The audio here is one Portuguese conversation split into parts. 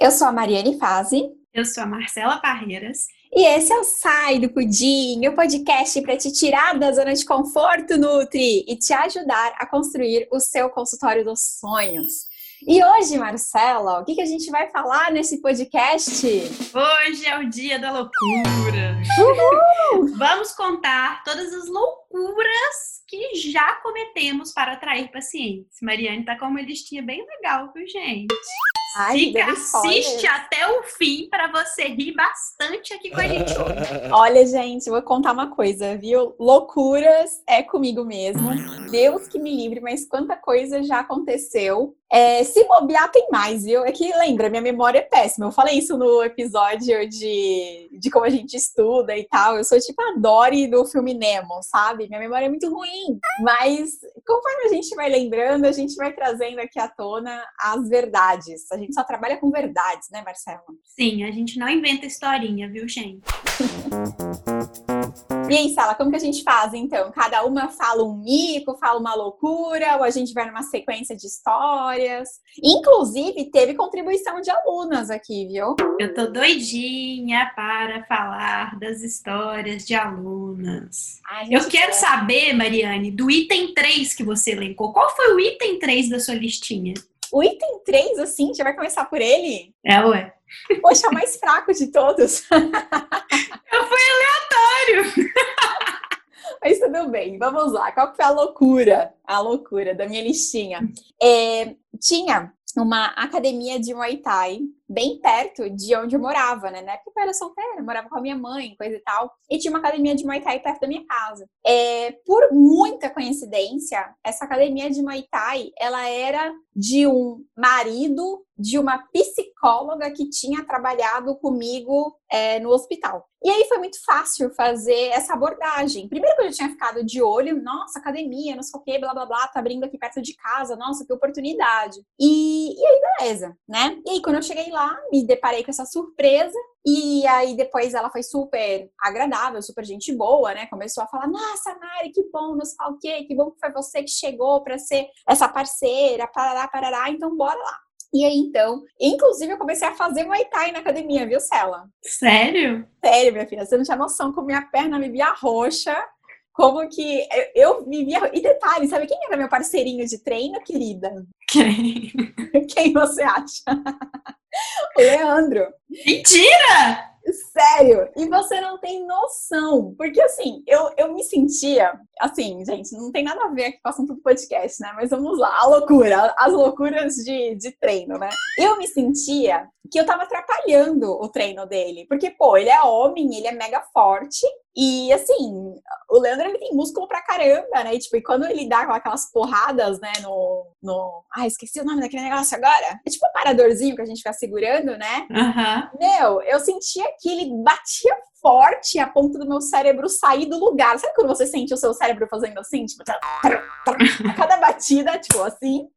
Eu sou a Mariane Fazi. Eu sou a Marcela Parreiras. E esse é o Sai do Pudim, o podcast para te tirar da zona de conforto Nutri e te ajudar a construir o seu consultório dos sonhos. E hoje, Marcela, o que, que a gente vai falar nesse podcast? Hoje é o dia da loucura. Uhul! Vamos contar todas as loucuras que já cometemos para atrair pacientes. Mariane tá com uma listinha bem legal, viu, gente? Ai, Fica, assiste até o fim para você rir bastante aqui com a gente hoje. Olha, gente, vou contar uma coisa, viu? Loucuras é comigo mesmo. Deus que me livre, mas quanta coisa já aconteceu. É, se bobear, tem mais, viu? É que lembra, minha memória é péssima. Eu falei isso no episódio de, de como a gente estuda e tal. Eu sou tipo a Dory do filme Nemo, sabe? Minha memória é muito ruim. Mas conforme a gente vai lembrando, a gente vai trazendo aqui à tona as verdades. A gente só trabalha com verdades, né, Marcela? Sim, a gente não inventa historinha, viu, gente? E aí, Sala, como que a gente faz então? Cada uma fala um mico, fala uma loucura, ou a gente vai numa sequência de histórias? Inclusive, teve contribuição de alunas aqui, viu? Eu tô doidinha para falar das histórias de alunas. Ai, Eu quero quer. saber, Mariane, do item 3 que você elencou. Qual foi o item 3 da sua listinha? O item 3, assim, já vai começar por ele? É, ué. Poxa, o mais fraco de todos. Eu fui aleatório. Mas tudo bem, vamos lá. Qual foi a loucura? A loucura da minha listinha. É, tinha uma academia de Muay Thai bem perto de onde eu morava, né? Na época eu era solteira, morava com a minha mãe, coisa e tal. E tinha uma academia de Muay Thai perto da minha casa. É, por muita coincidência, essa academia de Muay Thai, ela era de um marido de uma psicóloga que tinha trabalhado comigo é, no hospital. E aí foi muito fácil fazer essa abordagem. Primeiro que eu já tinha ficado de olho, nossa, academia, não sei o que, blá blá blá, tá abrindo aqui perto de casa, nossa, que oportunidade. E, e aí, beleza, né? E aí, quando eu cheguei lá, lá, me deparei com essa surpresa. E aí depois ela foi super agradável, super gente boa, né? Começou a falar: "Nossa, Mari, que bom, não sei o quê, que bom que foi você que chegou para ser essa parceira, parará, parará, então bora lá". E aí, então, inclusive eu comecei a fazer Muay Thai na academia, viu, Cela? Sério? Sério, minha filha. Você não tinha noção como minha perna me via roxa, como que eu me via... E detalhe, sabe quem era meu parceirinho de treino, querida? Quem? Quem você acha? O Leandro. Mentira! Sério, e você não tem noção. Porque assim, eu, eu me sentia, assim, gente, não tem nada a ver aqui com o assunto do podcast, né? Mas vamos lá, a loucura, as loucuras de, de treino, né? Eu me sentia que eu tava atrapalhando o treino dele. Porque, pô, ele é homem, ele é mega forte. E assim, o Leandro ele tem músculo pra caramba, né? E, tipo, e quando ele dá aquelas porradas, né, no, no. Ah, esqueci o nome daquele negócio agora. É tipo um paradorzinho que a gente fica segurando, né? Uhum. Meu, eu sentia que ele batia forte a ponto do meu cérebro sair do lugar. Sabe quando você sente o seu cérebro fazendo assim? Tipo, a cada batida, tipo assim.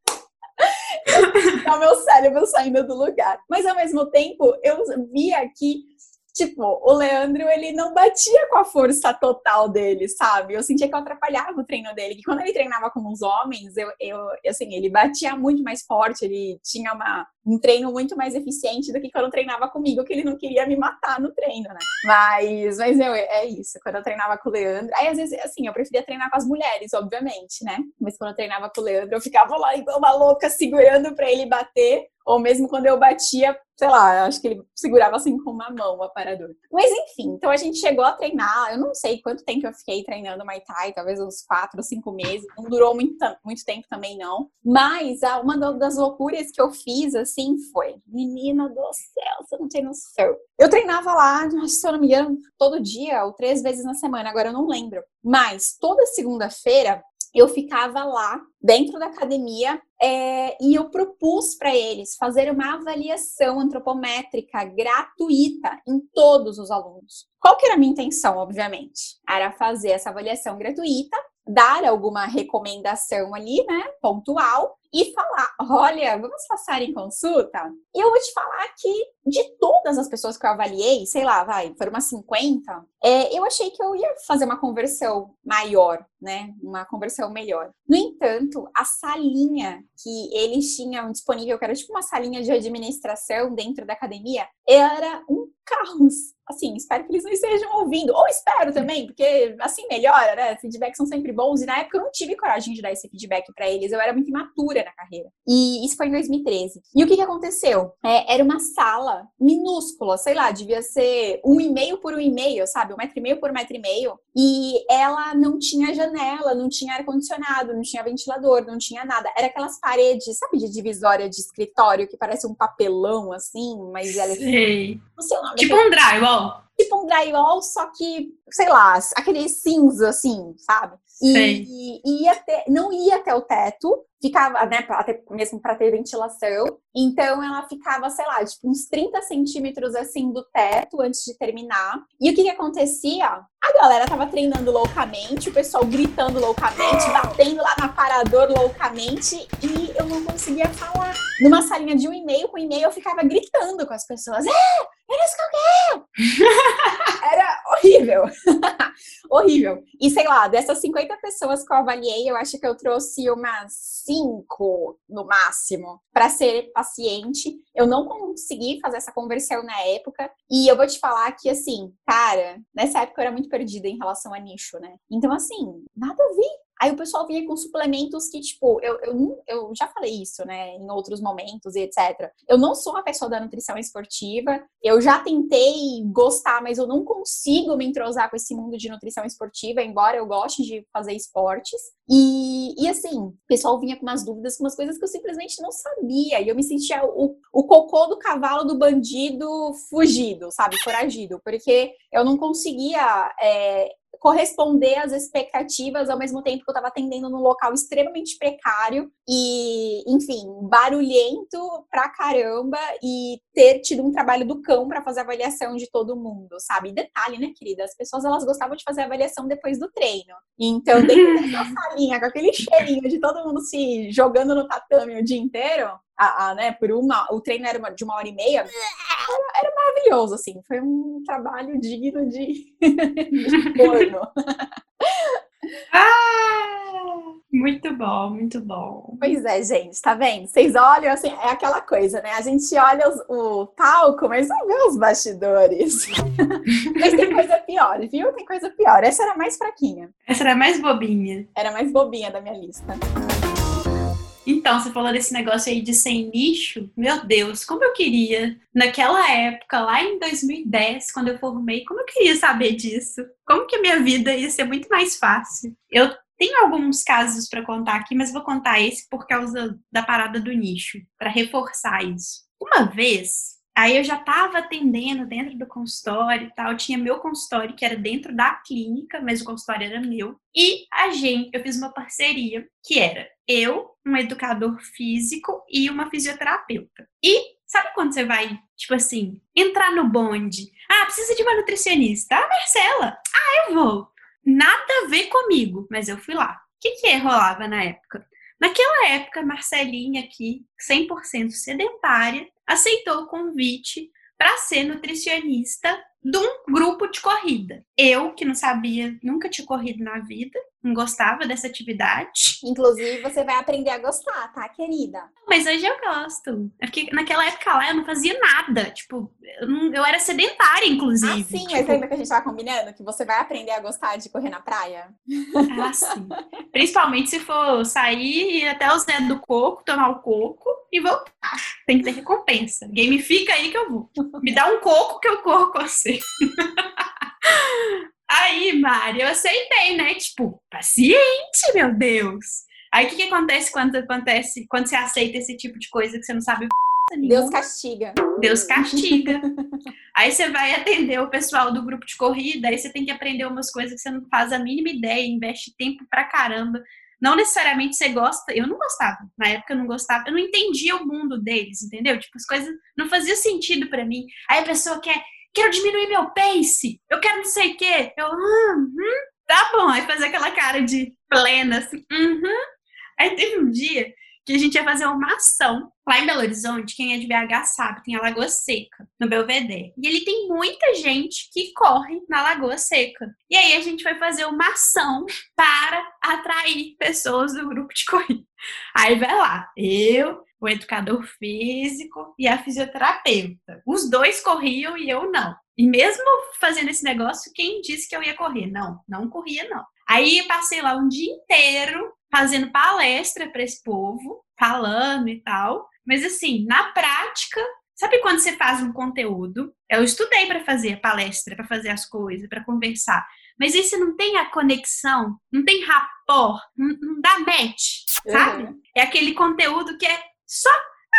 é o meu cérebro saindo do lugar. Mas ao mesmo tempo, eu via que tipo, o Leandro, ele não batia com a força total dele, sabe? Eu sentia que eu atrapalhava o treino dele. Que quando ele treinava com os homens, eu, eu assim, ele batia muito mais forte, ele tinha uma, um treino muito mais eficiente do que quando treinava comigo, que ele não queria me matar no treino, né? Mas, mas eu, é isso. Quando eu treinava com o Leandro, aí às vezes, assim, eu preferia treinar com as mulheres, obviamente, né? Mas quando eu treinava com o Leandro, eu ficava lá igual uma louca segurando para ele bater ou mesmo quando eu batia, sei lá, acho que ele segurava assim com uma mão o aparador. Mas enfim, então a gente chegou a treinar, eu não sei quanto tempo eu fiquei treinando Muay Thai, talvez uns quatro cinco meses, não durou muito, muito tempo também não. Mas uma das loucuras que eu fiz, assim, foi, menina do céu, você não tem noção. Eu treinava lá, se eu não me engano, todo dia ou três vezes na semana, agora eu não lembro. Mas toda segunda-feira eu ficava lá dentro da academia é, e eu propus para eles fazer uma avaliação antropométrica gratuita em todos os alunos. Qual que era a minha intenção, obviamente? Era fazer essa avaliação gratuita, dar alguma recomendação ali, né, pontual, e falar: olha, vamos passar em consulta? E eu vou te falar que de todas as pessoas que eu avaliei, sei lá, vai, foram umas 50, é, eu achei que eu ia fazer uma conversão maior, né? Uma conversão melhor. No entanto, a salinha que eles tinham disponível, que era tipo uma salinha de administração dentro da academia, era um caos assim, espero que eles não estejam ouvindo. Ou espero também, porque assim melhora, né? Feedbacks são sempre bons. E na época eu não tive coragem de dar esse feedback para eles. Eu era muito imatura na carreira. E isso foi em 2013. E o que, que aconteceu? É, era uma sala minúscula, sei lá, devia ser um e meio por um e meio, sabe? Um metro e meio por um metro e meio. E ela não tinha janela, não tinha ar-condicionado, não tinha ventilador, não tinha nada. Era aquelas paredes, sabe, de divisória de escritório que parece um papelão assim, mas ela. Sei. Não sei o nome. Tipo um drywall drywall. Tipo um drywall, só que, sei lá, aquele cinza, assim, sabe? E, e ia ter, não ia até o teto, ficava, né, ter, mesmo para ter ventilação. Então ela ficava, sei lá, tipo uns 30 centímetros assim do teto antes de terminar. E o que que acontecia? A galera tava treinando loucamente, o pessoal gritando loucamente, batendo lá no aparador loucamente, e eu não conseguia falar. Numa salinha de um e-mail com e-mail, eu ficava gritando com as pessoas. É, era isso que eu quero! Era horrível. horrível. E sei lá, dessas 50 pessoas que eu avaliei, eu acho que eu trouxe umas cinco no máximo para ser paciente. Eu não consegui fazer essa conversão na época. E eu vou te falar que, assim, cara, nessa época eu era muito perdida em relação a nicho, né? Então, assim, nada a ver Aí o pessoal vinha com suplementos que, tipo, eu, eu, eu já falei isso, né, em outros momentos e etc. Eu não sou uma pessoa da nutrição esportiva, eu já tentei gostar, mas eu não consigo me entrosar com esse mundo de nutrição esportiva, embora eu goste de fazer esportes. E, e assim, o pessoal vinha com umas dúvidas, com umas coisas que eu simplesmente não sabia. E eu me sentia o, o cocô do cavalo do bandido fugido, sabe, foragido, porque eu não conseguia. É, corresponder às expectativas ao mesmo tempo que eu estava atendendo num local extremamente precário e, enfim, barulhento pra caramba e ter tido um trabalho do cão para fazer avaliação de todo mundo, sabe? E detalhe, né, querida? As pessoas elas gostavam de fazer avaliação depois do treino. Então, dentro dessa salinha, com aquele cheirinho de todo mundo se jogando no tatame o dia inteiro, a, a, né, por uma, o treino era uma, de uma hora e meia, era, era maravilhoso, assim, foi um trabalho digno de, de forno. ah, muito bom, muito bom. Pois é, gente, tá vendo? Vocês olham, assim, é aquela coisa, né? A gente olha os, o palco, mas não vê os bastidores. mas tem coisa pior, viu? Tem coisa pior. Essa era mais fraquinha. Essa era mais bobinha. Era mais bobinha da minha lista. Então, você falou desse negócio aí de sem nicho. Meu Deus, como eu queria, naquela época, lá em 2010, quando eu formei, como eu queria saber disso? Como que a minha vida ia ser muito mais fácil? Eu tenho alguns casos para contar aqui, mas vou contar esse por causa da parada do nicho, para reforçar isso. Uma vez, Aí eu já estava atendendo dentro do consultório e tal. Tinha meu consultório que era dentro da clínica, mas o consultório era meu. E a gente, eu fiz uma parceria que era eu, um educador físico e uma fisioterapeuta. E sabe quando você vai, tipo assim, entrar no bonde? Ah, precisa de uma nutricionista. Ah, Marcela. Ah, eu vou. Nada a ver comigo, mas eu fui lá. O que que rolava na época? Naquela época, Marcelinha aqui, 100% sedentária, aceitou o convite para ser nutricionista de um grupo de corrida. Eu, que não sabia, nunca tinha corrido na vida, não gostava dessa atividade. Inclusive, você vai aprender a gostar, tá, querida? Mas hoje eu gosto. É porque naquela época lá eu não fazia nada. Tipo, eu, não, eu era sedentária, inclusive. Ah, sim, tipo... mas lembra que a gente tava combinando? Que você vai aprender a gostar de correr na praia? Ah, sim. Principalmente se for sair e até o Zé do Coco, tomar o coco e voltar. Tem que ter recompensa. Gamifica aí que eu vou. Me dá um coco que eu corro com você. Aí, Mari, eu aceitei, né? Tipo, paciente, meu Deus. Aí o que, que acontece quando acontece quando você aceita esse tipo de coisa que você não sabe Deus castiga. Deus castiga. aí você vai atender o pessoal do grupo de corrida, aí você tem que aprender umas coisas que você não faz a mínima ideia, investe tempo pra caramba. Não necessariamente você gosta, eu não gostava. Na época eu não gostava, eu não entendia o mundo deles, entendeu? Tipo, as coisas não faziam sentido para mim. Aí a pessoa quer quero diminuir meu pace, eu quero não sei o quê. Eu, uhum, tá bom. Aí fazer aquela cara de plena, assim, uhum. Aí teve um dia que a gente ia fazer uma ação. Lá em Belo Horizonte, quem é de BH sabe, tem a Lagoa Seca, no Belvedere. E ele tem muita gente que corre na Lagoa Seca. E aí a gente vai fazer uma ação para atrair pessoas do grupo de corrida. Aí vai lá, eu, o educador físico e a fisioterapeuta. Os dois corriam e eu não. E mesmo fazendo esse negócio, quem disse que eu ia correr? Não, não corria, não. Aí eu passei lá um dia inteiro fazendo palestra para esse povo, falando e tal. Mas assim, na prática, sabe quando você faz um conteúdo? Eu estudei para fazer palestra, para fazer as coisas, para conversar. Mas aí você não tem a conexão, não tem rapport, não, não dá match, sabe? Uhum. É aquele conteúdo que é só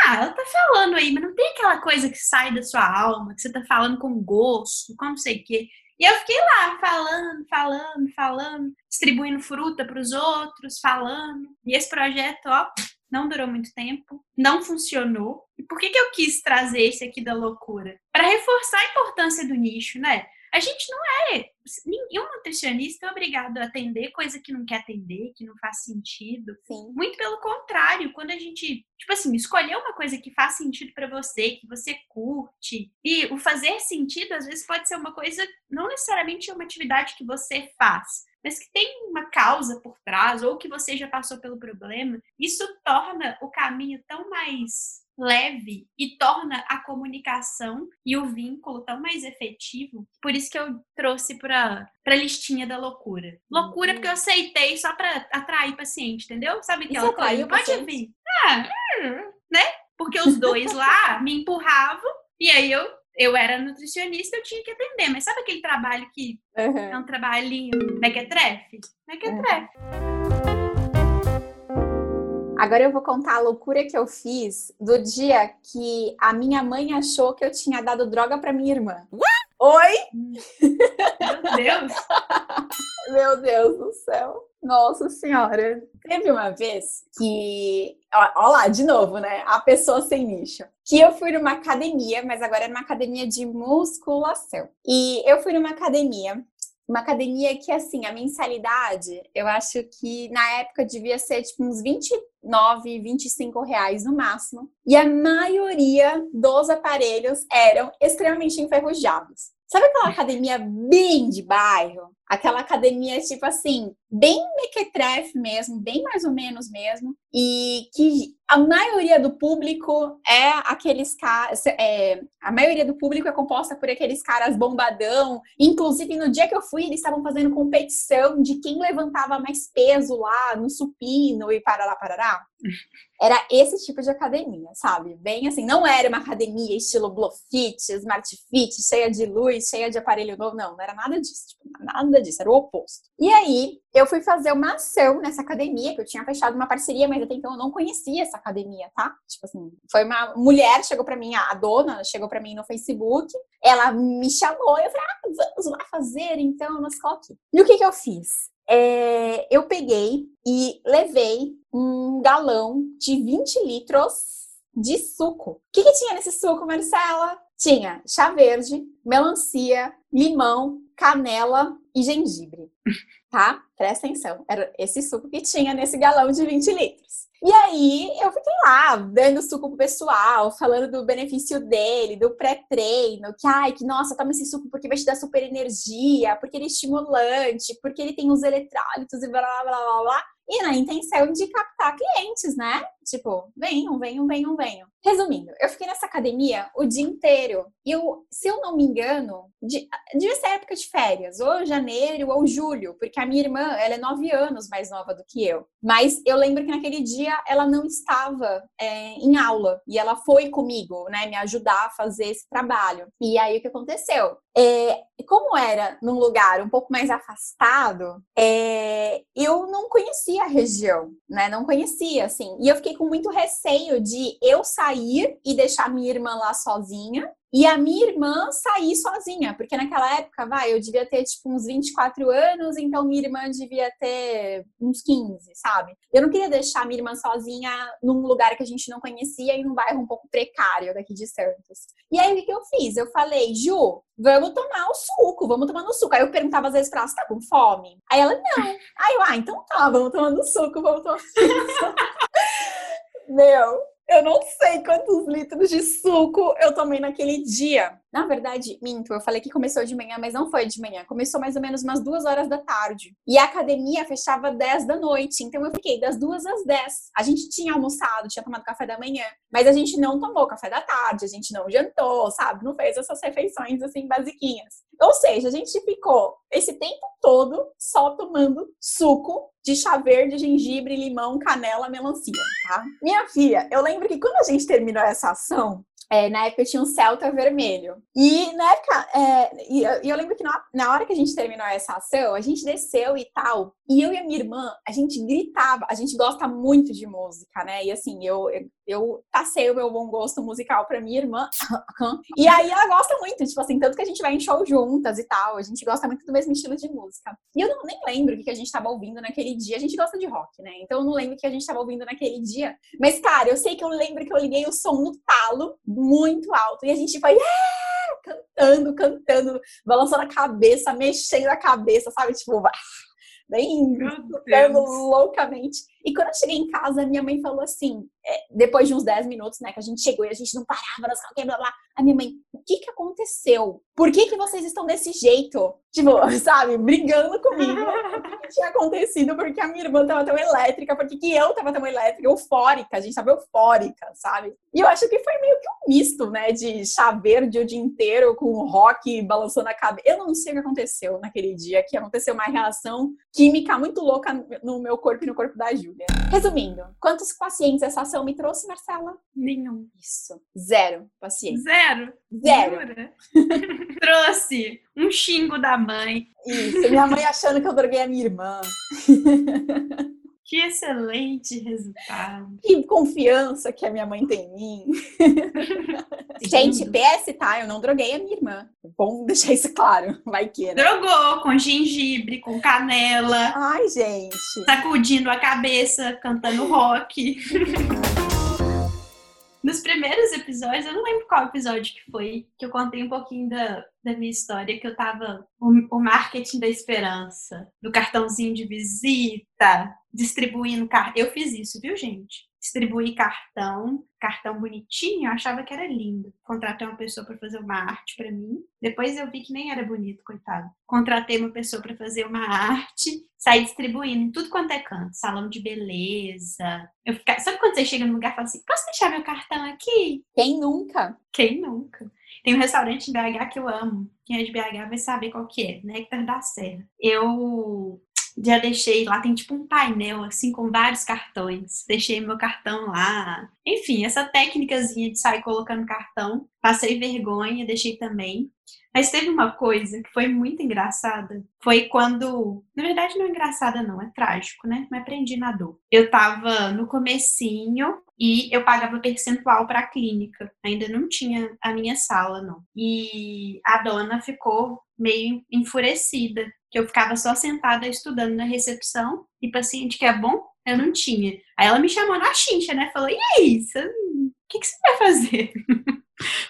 ah, ela tá falando aí, mas não tem aquela coisa que sai da sua alma, que você tá falando com gosto, com não sei o quê. E eu fiquei lá falando, falando, falando, distribuindo fruta para os outros, falando. E esse projeto, ó, não durou muito tempo, não funcionou. E por que, que eu quis trazer esse aqui da loucura? Para reforçar a importância do nicho, né? A gente não é. Nenhum nutricionista é obrigado a atender coisa que não quer atender, que não faz sentido. Sim. Muito pelo contrário, quando a gente, tipo assim, escolher uma coisa que faz sentido para você, que você curte, e o fazer sentido às vezes pode ser uma coisa, não necessariamente uma atividade que você faz, mas que tem uma causa por trás, ou que você já passou pelo problema, isso torna o caminho tão mais leve e torna a comunicação e o vínculo tão mais efetivo. Por isso que eu trouxe para a listinha da loucura. Loucura uhum. porque eu aceitei só para atrair paciente, entendeu? Sabe aquela coisa? Pode vir. Ah, né? Porque os dois lá me empurravam e aí eu eu era nutricionista, eu tinha que atender. Mas sabe aquele trabalho que uhum. é um trabalhinho mequetrefe? Mequetrefe. Uhum. Agora eu vou contar a loucura que eu fiz do dia que a minha mãe achou que eu tinha dado droga para minha irmã. What? Oi? Meu Deus! Meu Deus do céu. Nossa senhora. Teve uma vez que. Ó, lá, de novo, né? A pessoa sem nicho. Que eu fui numa academia, mas agora era uma academia de musculação. E eu fui numa academia uma academia que, assim, a mensalidade, eu acho que na época devia ser tipo uns 29, 25 reais no máximo. E a maioria dos aparelhos eram extremamente enferrujados. Sabe aquela academia bem de bairro? Aquela academia, tipo assim, bem mequetrefe mesmo, bem mais ou menos mesmo, e que a maioria do público é aqueles caras, é, a maioria do público é composta por aqueles caras bombadão, inclusive no dia que eu fui, eles estavam fazendo competição de quem levantava mais peso lá no supino e parará, parará. Era esse tipo de academia, sabe? Bem assim, não era uma academia estilo Blofit, Smart Fit, cheia de luz, cheia de aparelho novo, não, não era nada disso, tipo, nada disso, era o oposto. E aí, eu fui fazer uma ação nessa academia, que eu tinha fechado uma parceria, mas até então eu não conhecia essa academia, tá? Tipo assim, foi uma mulher, chegou para mim, a dona, chegou para mim no Facebook, ela me chamou, eu falei, ah, vamos lá fazer, então, nos coloque. E o que que eu fiz? É, eu peguei e levei um galão de 20 litros de suco. O que, que tinha nesse suco, Marcela? Tinha chá verde, melancia, limão, canela e gengibre. Tá? Presta atenção. Era esse suco que tinha nesse galão de 20 litros. E aí eu fiquei lá, dando suco pro pessoal, falando do benefício dele, do pré-treino, que ai, que nossa, toma esse suco porque vai te dar super energia, porque ele é estimulante, porque ele tem os eletrólitos e blá blá blá blá blá e na intenção de captar clientes, né? Tipo, venham, venham, venham, venham. Resumindo, eu fiquei nessa academia o dia inteiro. E eu, se eu não me engano, de, devia ser época de férias, ou janeiro ou julho, porque a minha irmã, ela é nove anos mais nova do que eu. Mas eu lembro que naquele dia ela não estava é, em aula e ela foi comigo, né, me ajudar a fazer esse trabalho. E aí o que aconteceu? É, como era num lugar um pouco mais afastado, é, eu não conhecia a região, né? Não conhecia, assim. E eu fiquei com muito receio de eu sair e deixar minha irmã lá sozinha e a minha irmã sair sozinha, porque naquela época, vai, eu devia ter tipo uns 24 anos, então minha irmã devia ter uns 15, sabe? Eu não queria deixar minha irmã sozinha num lugar que a gente não conhecia e num bairro um pouco precário daqui de Santos. E aí o que eu fiz? Eu falei, Ju, vamos tomar o suco, vamos tomar no suco. Aí eu perguntava às vezes pra ela, você tá com fome? Aí ela, não. Aí eu, ah, então tá, vamos tomar no suco, vamos tomar no suco. Meu, eu não sei quantos litros de suco eu tomei naquele dia. Na verdade, minto, eu falei que começou de manhã, mas não foi de manhã. Começou mais ou menos umas duas horas da tarde. E a academia fechava 10 da noite. Então eu fiquei das duas às 10. A gente tinha almoçado, tinha tomado café da manhã, mas a gente não tomou café da tarde, a gente não jantou, sabe? Não fez essas refeições assim basiquinhas. Ou seja, a gente ficou esse tempo todo só tomando suco de chá verde, gengibre, limão, canela, melancia, tá? Minha filha, eu lembro que quando a gente terminou essa ação, é, na época eu tinha um Celta vermelho. E na época, é, e, eu, eu, lembro que na, na, hora que a gente terminou essa ação, a gente desceu e tal. E eu e a minha irmã, a gente gritava, a gente gosta muito de música, né? E assim, eu, eu, eu passei o meu bom gosto musical pra minha irmã. e aí ela gosta muito, tipo assim, tanto que a gente vai em show juntas e tal. A gente gosta muito do mesmo estilo de música. E eu não, nem lembro o que a gente tava ouvindo naquele dia. A gente gosta de rock, né? Então eu não lembro o que a gente tava ouvindo naquele dia. Mas, cara, eu sei que eu lembro que eu liguei o som no talo muito alto. E a gente foi yeah! cantando, cantando, balançando a cabeça, mexendo a cabeça, sabe? Tipo, bem cantando loucamente. E quando eu cheguei em casa, minha mãe falou assim, é, depois de uns 10 minutos, né, que a gente chegou e a gente não parava, nós blá, blá, a minha mãe, o que que aconteceu? Por que que vocês estão desse jeito? Tipo, sabe, brigando comigo. o que tinha acontecido? Porque a minha irmã tava tão elétrica, porque que eu tava tão elétrica, eufórica, a gente tava eufórica, sabe? E eu acho que foi meio que um misto, né, de chá verde o dia inteiro com rock balançando a cabeça. Eu não sei o que aconteceu naquele dia, que aconteceu uma reação química muito louca no meu corpo e no corpo da Júlia. Resumindo, quantos pacientes essa ação me trouxe, Marcela? Nenhum. Isso. Zero pacientes. Zero? Zero. trouxe um xingo da mãe. Isso. Minha mãe achando que eu droguei a minha irmã. Que excelente resultado. Que confiança que a minha mãe tem em mim. Gente, PS, tá? Eu não droguei a minha irmã. Bom deixar isso claro. Vai que, né? Drogou com gengibre, com canela. Ai, gente. Sacudindo a cabeça, cantando rock. Nos primeiros episódios, eu não lembro qual episódio que foi, que eu contei um pouquinho da, da minha história, que eu tava o, o marketing da esperança, do cartãozinho de visita, distribuindo cartão. Eu fiz isso, viu, gente? Distribuí cartão, cartão bonitinho, eu achava que era lindo. Contratei uma pessoa para fazer uma arte para mim. Depois eu vi que nem era bonito, coitado. Contratei uma pessoa para fazer uma arte, saí distribuindo tudo quanto é canto, salão de beleza. Eu ficava... Sabe quando você chega num lugar e fala assim: posso deixar meu cartão aqui? Quem nunca? Quem nunca? Tem um restaurante em BH que eu amo. Quem é de BH vai saber qual que é, Néctar da Serra. Eu já deixei lá, tem tipo um painel assim com vários cartões. Deixei meu cartão lá. Enfim, essa técnicazinha de sair colocando cartão, passei vergonha, deixei também. Mas teve uma coisa que foi muito engraçada. Foi quando. Na verdade, não é engraçada, não, é trágico, né? Mas aprendi na dor. Eu tava no comecinho e eu pagava percentual para a clínica. Ainda não tinha a minha sala, não. E a dona ficou meio enfurecida, que eu ficava só sentada estudando na recepção e paciente que é bom, eu não tinha. Aí ela me chamou na chincha, né? Falou: "E aí, o que, que você vai fazer?"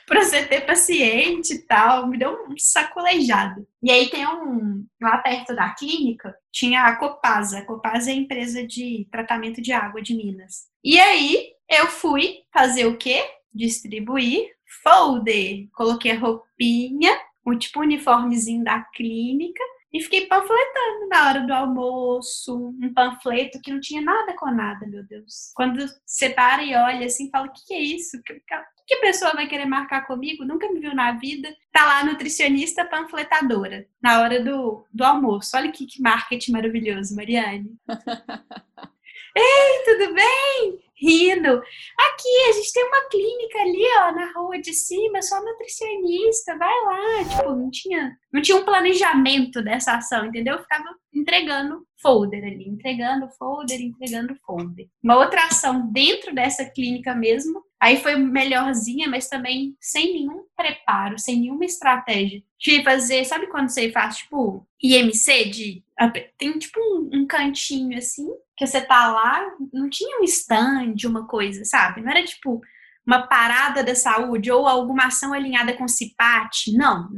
para você ter paciente e tal, me deu um sacolejado. E aí tem um, lá perto da clínica, tinha a Copasa. A Copasa é a empresa de tratamento de água de Minas. E aí eu fui fazer o quê? Distribuir folder. Coloquei a roupinha, o tipo uniformezinho da clínica e fiquei panfletando na hora do almoço, um panfleto que não tinha nada com nada, meu Deus. Quando você para e olha assim, fala: o que, que é isso? Que, que pessoa vai querer marcar comigo? Nunca me viu na vida. Tá lá, nutricionista panfletadora, na hora do, do almoço. Olha que, que marketing maravilhoso, Mariane. Ei, tudo bem? Rindo. Aqui, a gente tem uma clínica ali, ó, na rua de cima, só nutricionista, vai lá. Tipo, não tinha, não tinha um planejamento dessa ação, entendeu? Eu ficava entregando folder ali, entregando folder, entregando folder. Uma outra ação dentro dessa clínica mesmo, aí foi melhorzinha, mas também sem nenhum preparo, sem nenhuma estratégia. De fazer, sabe quando você faz, tipo, IMC de. Tem tipo um, um cantinho assim, que você tá lá, não tinha um stand, uma coisa, sabe? Não era tipo uma parada da saúde ou alguma ação alinhada com o CIPAT. Não,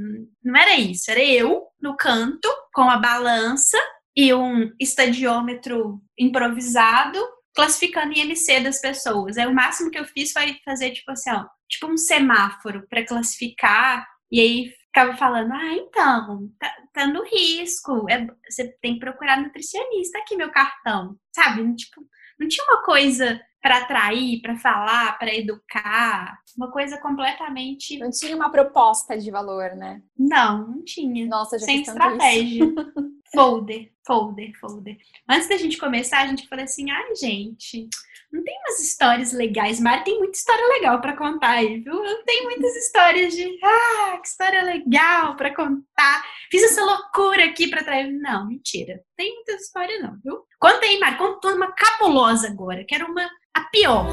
não era isso. Era eu no canto com a balança e um estadiômetro improvisado classificando IMC das pessoas. Aí o máximo que eu fiz foi fazer, tipo assim, ó, tipo um semáforo para classificar, e aí ficava falando, ah, então, tá, tá no risco, é, você tem que procurar nutricionista aqui, meu cartão, sabe? Tipo, não tinha uma coisa para atrair, para falar, para educar, uma coisa completamente. Não tinha uma proposta de valor, né? Não, não tinha. Nossa, já Sem estratégia. folder, folder, folder. Antes da gente começar, a gente falou assim: ai, gente, não tem umas histórias legais. Mari tem muita história legal para contar aí, viu? Eu tenho muitas histórias de, ah, que história legal para contar. Fiz essa loucura aqui para trazer. Não, mentira. Tem muita história não, viu? Conta aí, Mari, conta uma cabulosa agora. Quero uma a pior.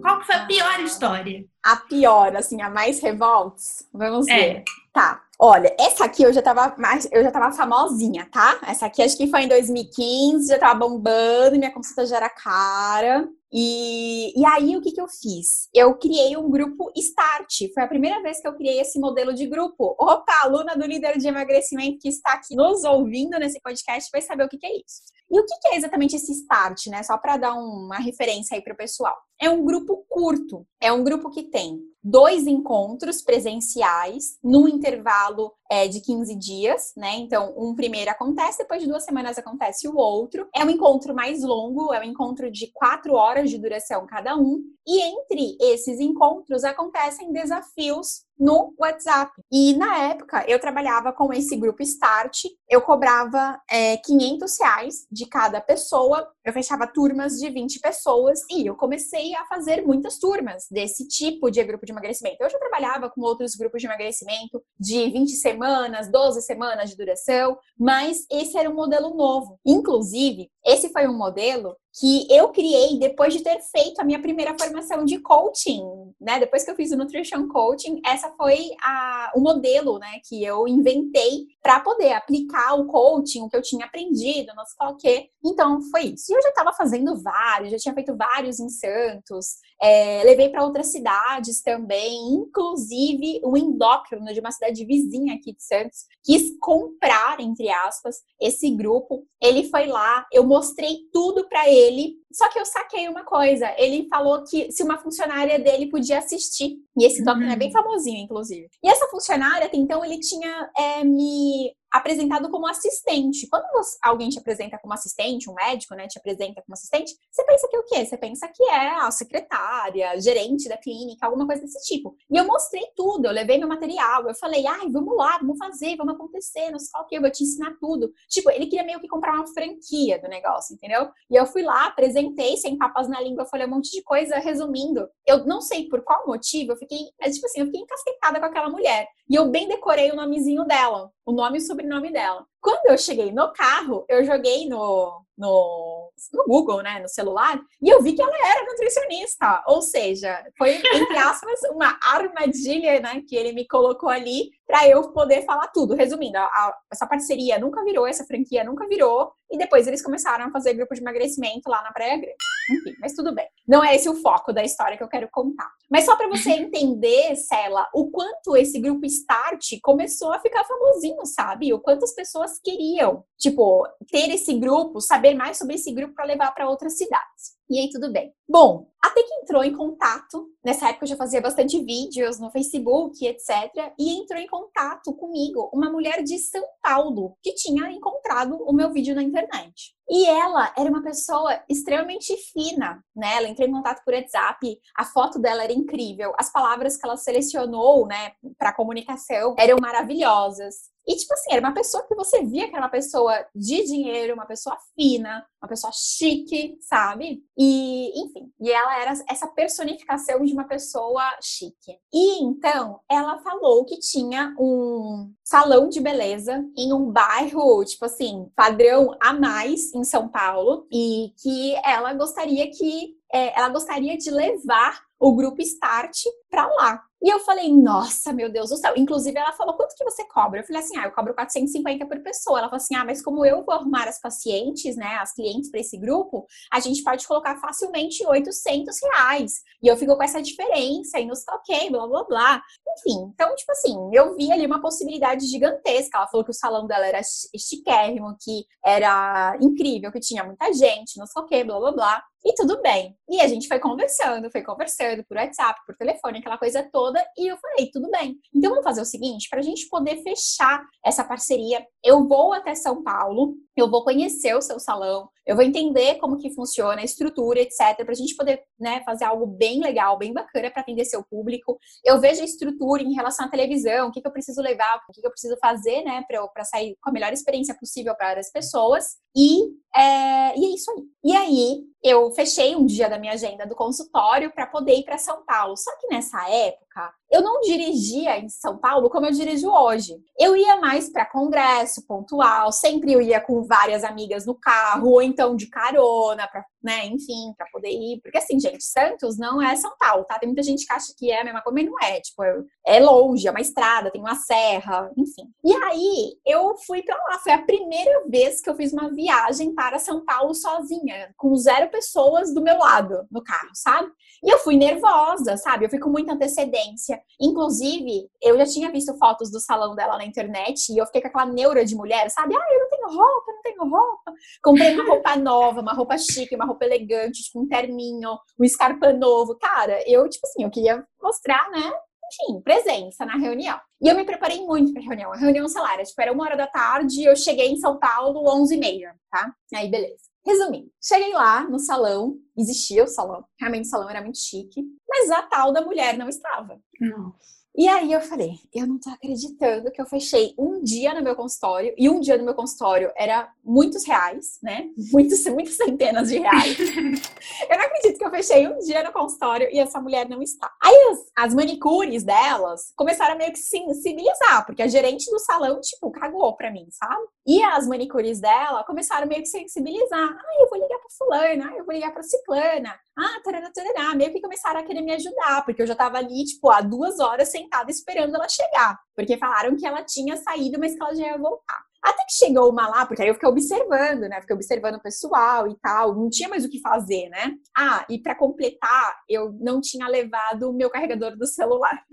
Qual foi a pior história? A pior, assim, a mais revolts? Vamos é. ver. Tá. Olha, essa aqui eu já tava mais, eu já tava famosinha, tá? Essa aqui acho que foi em 2015, já tava bombando, minha consulta já era cara. E, e aí, o que, que eu fiz? Eu criei um grupo Start. Foi a primeira vez que eu criei esse modelo de grupo. Opa, aluna do líder de emagrecimento que está aqui nos ouvindo nesse podcast vai saber o que, que é isso. E o que, que é exatamente esse Start, né? Só para dar uma referência aí para o pessoal. É um grupo curto. É um grupo que tem dois encontros presenciais num intervalo é, de 15 dias, né? Então, um primeiro acontece, depois de duas semanas acontece o outro. É um encontro mais longo, é um encontro de quatro horas de duração cada um. E entre esses encontros acontecem desafios no WhatsApp. E na época eu trabalhava com esse grupo Start, eu cobrava é, 500 reais de cada pessoa, eu fechava turmas de 20 pessoas e eu comecei a fazer muitas turmas desse tipo de grupo de emagrecimento. Eu já trabalhava com outros grupos de emagrecimento de 20 semanas, 12 semanas de duração, mas esse era um modelo novo. Inclusive, esse foi um modelo que eu criei depois de ter feito a minha primeira formação de coaching, né? Depois que eu fiz o Nutrition Coaching, essa foi a, o modelo, né, que eu inventei para poder aplicar o coaching, o que eu tinha aprendido, não sei o quê. Então, foi isso. E eu já estava fazendo vários, já tinha feito vários em Santos, é, levei para outras cidades também, inclusive o endócrino de uma cidade vizinha aqui de Santos quis comprar, entre aspas, esse grupo. Ele foi lá, eu mostrei tudo para ele só que eu saquei uma coisa. Ele falou que se uma funcionária dele podia assistir. E esse uhum. é bem famosinho, inclusive. E essa funcionária, até então, ele tinha é, me apresentado como assistente. Quando você, alguém te apresenta como assistente, um médico, né, te apresenta como assistente, você pensa que o quê? Você pensa que é a secretária, gerente da clínica, alguma coisa desse tipo. E eu mostrei tudo, eu levei meu material, eu falei, ai, vamos lá, vamos fazer, vamos acontecer, não sei qual que, eu vou te ensinar tudo. Tipo, ele queria meio que comprar uma franquia do negócio, entendeu? E eu fui lá, apresentei sem papas na língua, falei um monte de coisa, resumindo. Eu não sei por qual motivo, eu fiquei, mas tipo assim, eu fiquei encasquetada com aquela mulher. E eu bem decorei o nomezinho dela, o nome e sobrenome dela. Quando eu cheguei no carro, eu joguei no, no, no, Google, né, no celular, e eu vi que ela era nutricionista. Ou seja, foi, entre aspas, uma armadilha, né, que ele me colocou ali para eu poder falar tudo. Resumindo, a, a, essa parceria nunca virou, essa franquia nunca virou, e depois eles começaram a fazer grupo de emagrecimento lá na Praia Grande. Enfim, mas tudo bem. Não é esse o foco da história que eu quero contar. Mas só para você entender, Cela, o quanto esse grupo Start começou a ficar famosinho, sabe? O quanto as pessoas queriam, tipo, ter esse grupo, saber mais sobre esse grupo para levar para outras cidades. E aí tudo bem. Bom, até que entrou em contato, nessa época eu já fazia bastante vídeos no Facebook, etc. E entrou em contato comigo uma mulher de São Paulo que tinha encontrado o meu vídeo na internet. E ela era uma pessoa extremamente fina, né? Ela entrou em contato por WhatsApp, a foto dela era incrível, as palavras que ela selecionou, né, para comunicação eram maravilhosas. E, tipo assim, era uma pessoa que você via que era uma pessoa de dinheiro, uma pessoa fina, uma pessoa chique, sabe? E, enfim, e ela era essa personificação de uma pessoa chique. E então, ela falou que tinha um salão de beleza em um bairro, tipo assim, padrão a mais em São Paulo, e que ela gostaria que é, ela gostaria de levar o grupo Start para lá. E eu falei, nossa, meu Deus do céu. Inclusive, ela falou, quanto que você cobra? Eu falei assim, ah, eu cobro 450 por pessoa. Ela falou assim, ah, mas como eu vou arrumar as pacientes, né, as clientes para esse grupo, a gente pode colocar facilmente 800 reais. E eu fico com essa diferença e nos toquei, blá, blá, blá. Enfim, então, tipo assim, eu vi ali uma possibilidade gigantesca. Ela falou que o salão dela era chiquérrimo, que era incrível, que tinha muita gente, o quê, blá, blá, blá. E tudo bem. E a gente foi conversando, foi conversando por WhatsApp, por telefone, aquela coisa toda. E eu falei, tudo bem. Então vamos fazer o seguinte, para a gente poder fechar essa parceria, eu vou até São Paulo, eu vou conhecer o seu salão, eu vou entender como que funciona a estrutura, etc, para a gente poder né, fazer algo bem legal, bem bacana para atender seu público. Eu vejo a estrutura em relação à televisão, o que, que eu preciso levar, o que, que eu preciso fazer, né, para sair com a melhor experiência possível para as pessoas. E é, e é isso aí. E aí, eu fechei um dia da minha agenda do consultório para poder ir para São Paulo. Só que nessa época, eu não dirigia em São Paulo como eu dirijo hoje. Eu ia mais para congresso pontual, sempre eu ia com várias amigas no carro, ou então de carona, pra, né, enfim, para poder ir. Porque assim, gente, Santos não é São Paulo, tá? Tem muita gente que acha que é a mesma coisa, mas não é. Tipo, é longe, é uma estrada, tem uma serra, enfim. E aí, eu fui para lá. Foi a primeira vez que eu fiz uma viagem para São Paulo sozinha, com zero pessoas do meu lado no carro, sabe? E eu fui nervosa, sabe? Eu fui com muita antecedência. Inclusive, eu já tinha visto fotos do salão dela na internet e eu fiquei com aquela neura de mulher, sabe? Ah, eu não tenho roupa, não tenho roupa. Comprei uma roupa nova, uma roupa chique, uma roupa elegante, tipo um terninho, um escarpa novo. Cara, eu, tipo assim, eu queria mostrar, né? enfim, presença na reunião. E eu me preparei muito pra reunião. A reunião salária, tipo, era uma hora da tarde, eu cheguei em São Paulo 11 e meia, tá? Aí, beleza. Resumindo, cheguei lá no salão, existia o salão, realmente o salão era muito chique, mas a tal da mulher não estava. Nossa. E aí eu falei, eu não tô acreditando que eu fechei um dia no meu consultório, e um dia no meu consultório era muitos reais, né? Muitos, muitas centenas de reais. eu não acredito que eu fechei um dia no consultório e essa mulher não está. Aí as, as manicures delas começaram a meio que se sensibilizar, porque a gerente do salão, tipo, cagou pra mim, sabe? E as manicures dela começaram meio que sensibilizar. Ah, eu vou ligar pra fulana, ah, eu vou ligar pra ciclana. Ah, tarará, tarará. Meio que começaram a querer me ajudar, porque eu já tava ali, tipo, há duas horas sentada esperando ela chegar. Porque falaram que ela tinha saído, mas que ela já ia voltar. Até que chegou uma lá, porque aí eu fiquei observando, né? Fiquei observando o pessoal e tal, não tinha mais o que fazer, né? Ah, e para completar, eu não tinha levado o meu carregador do celular.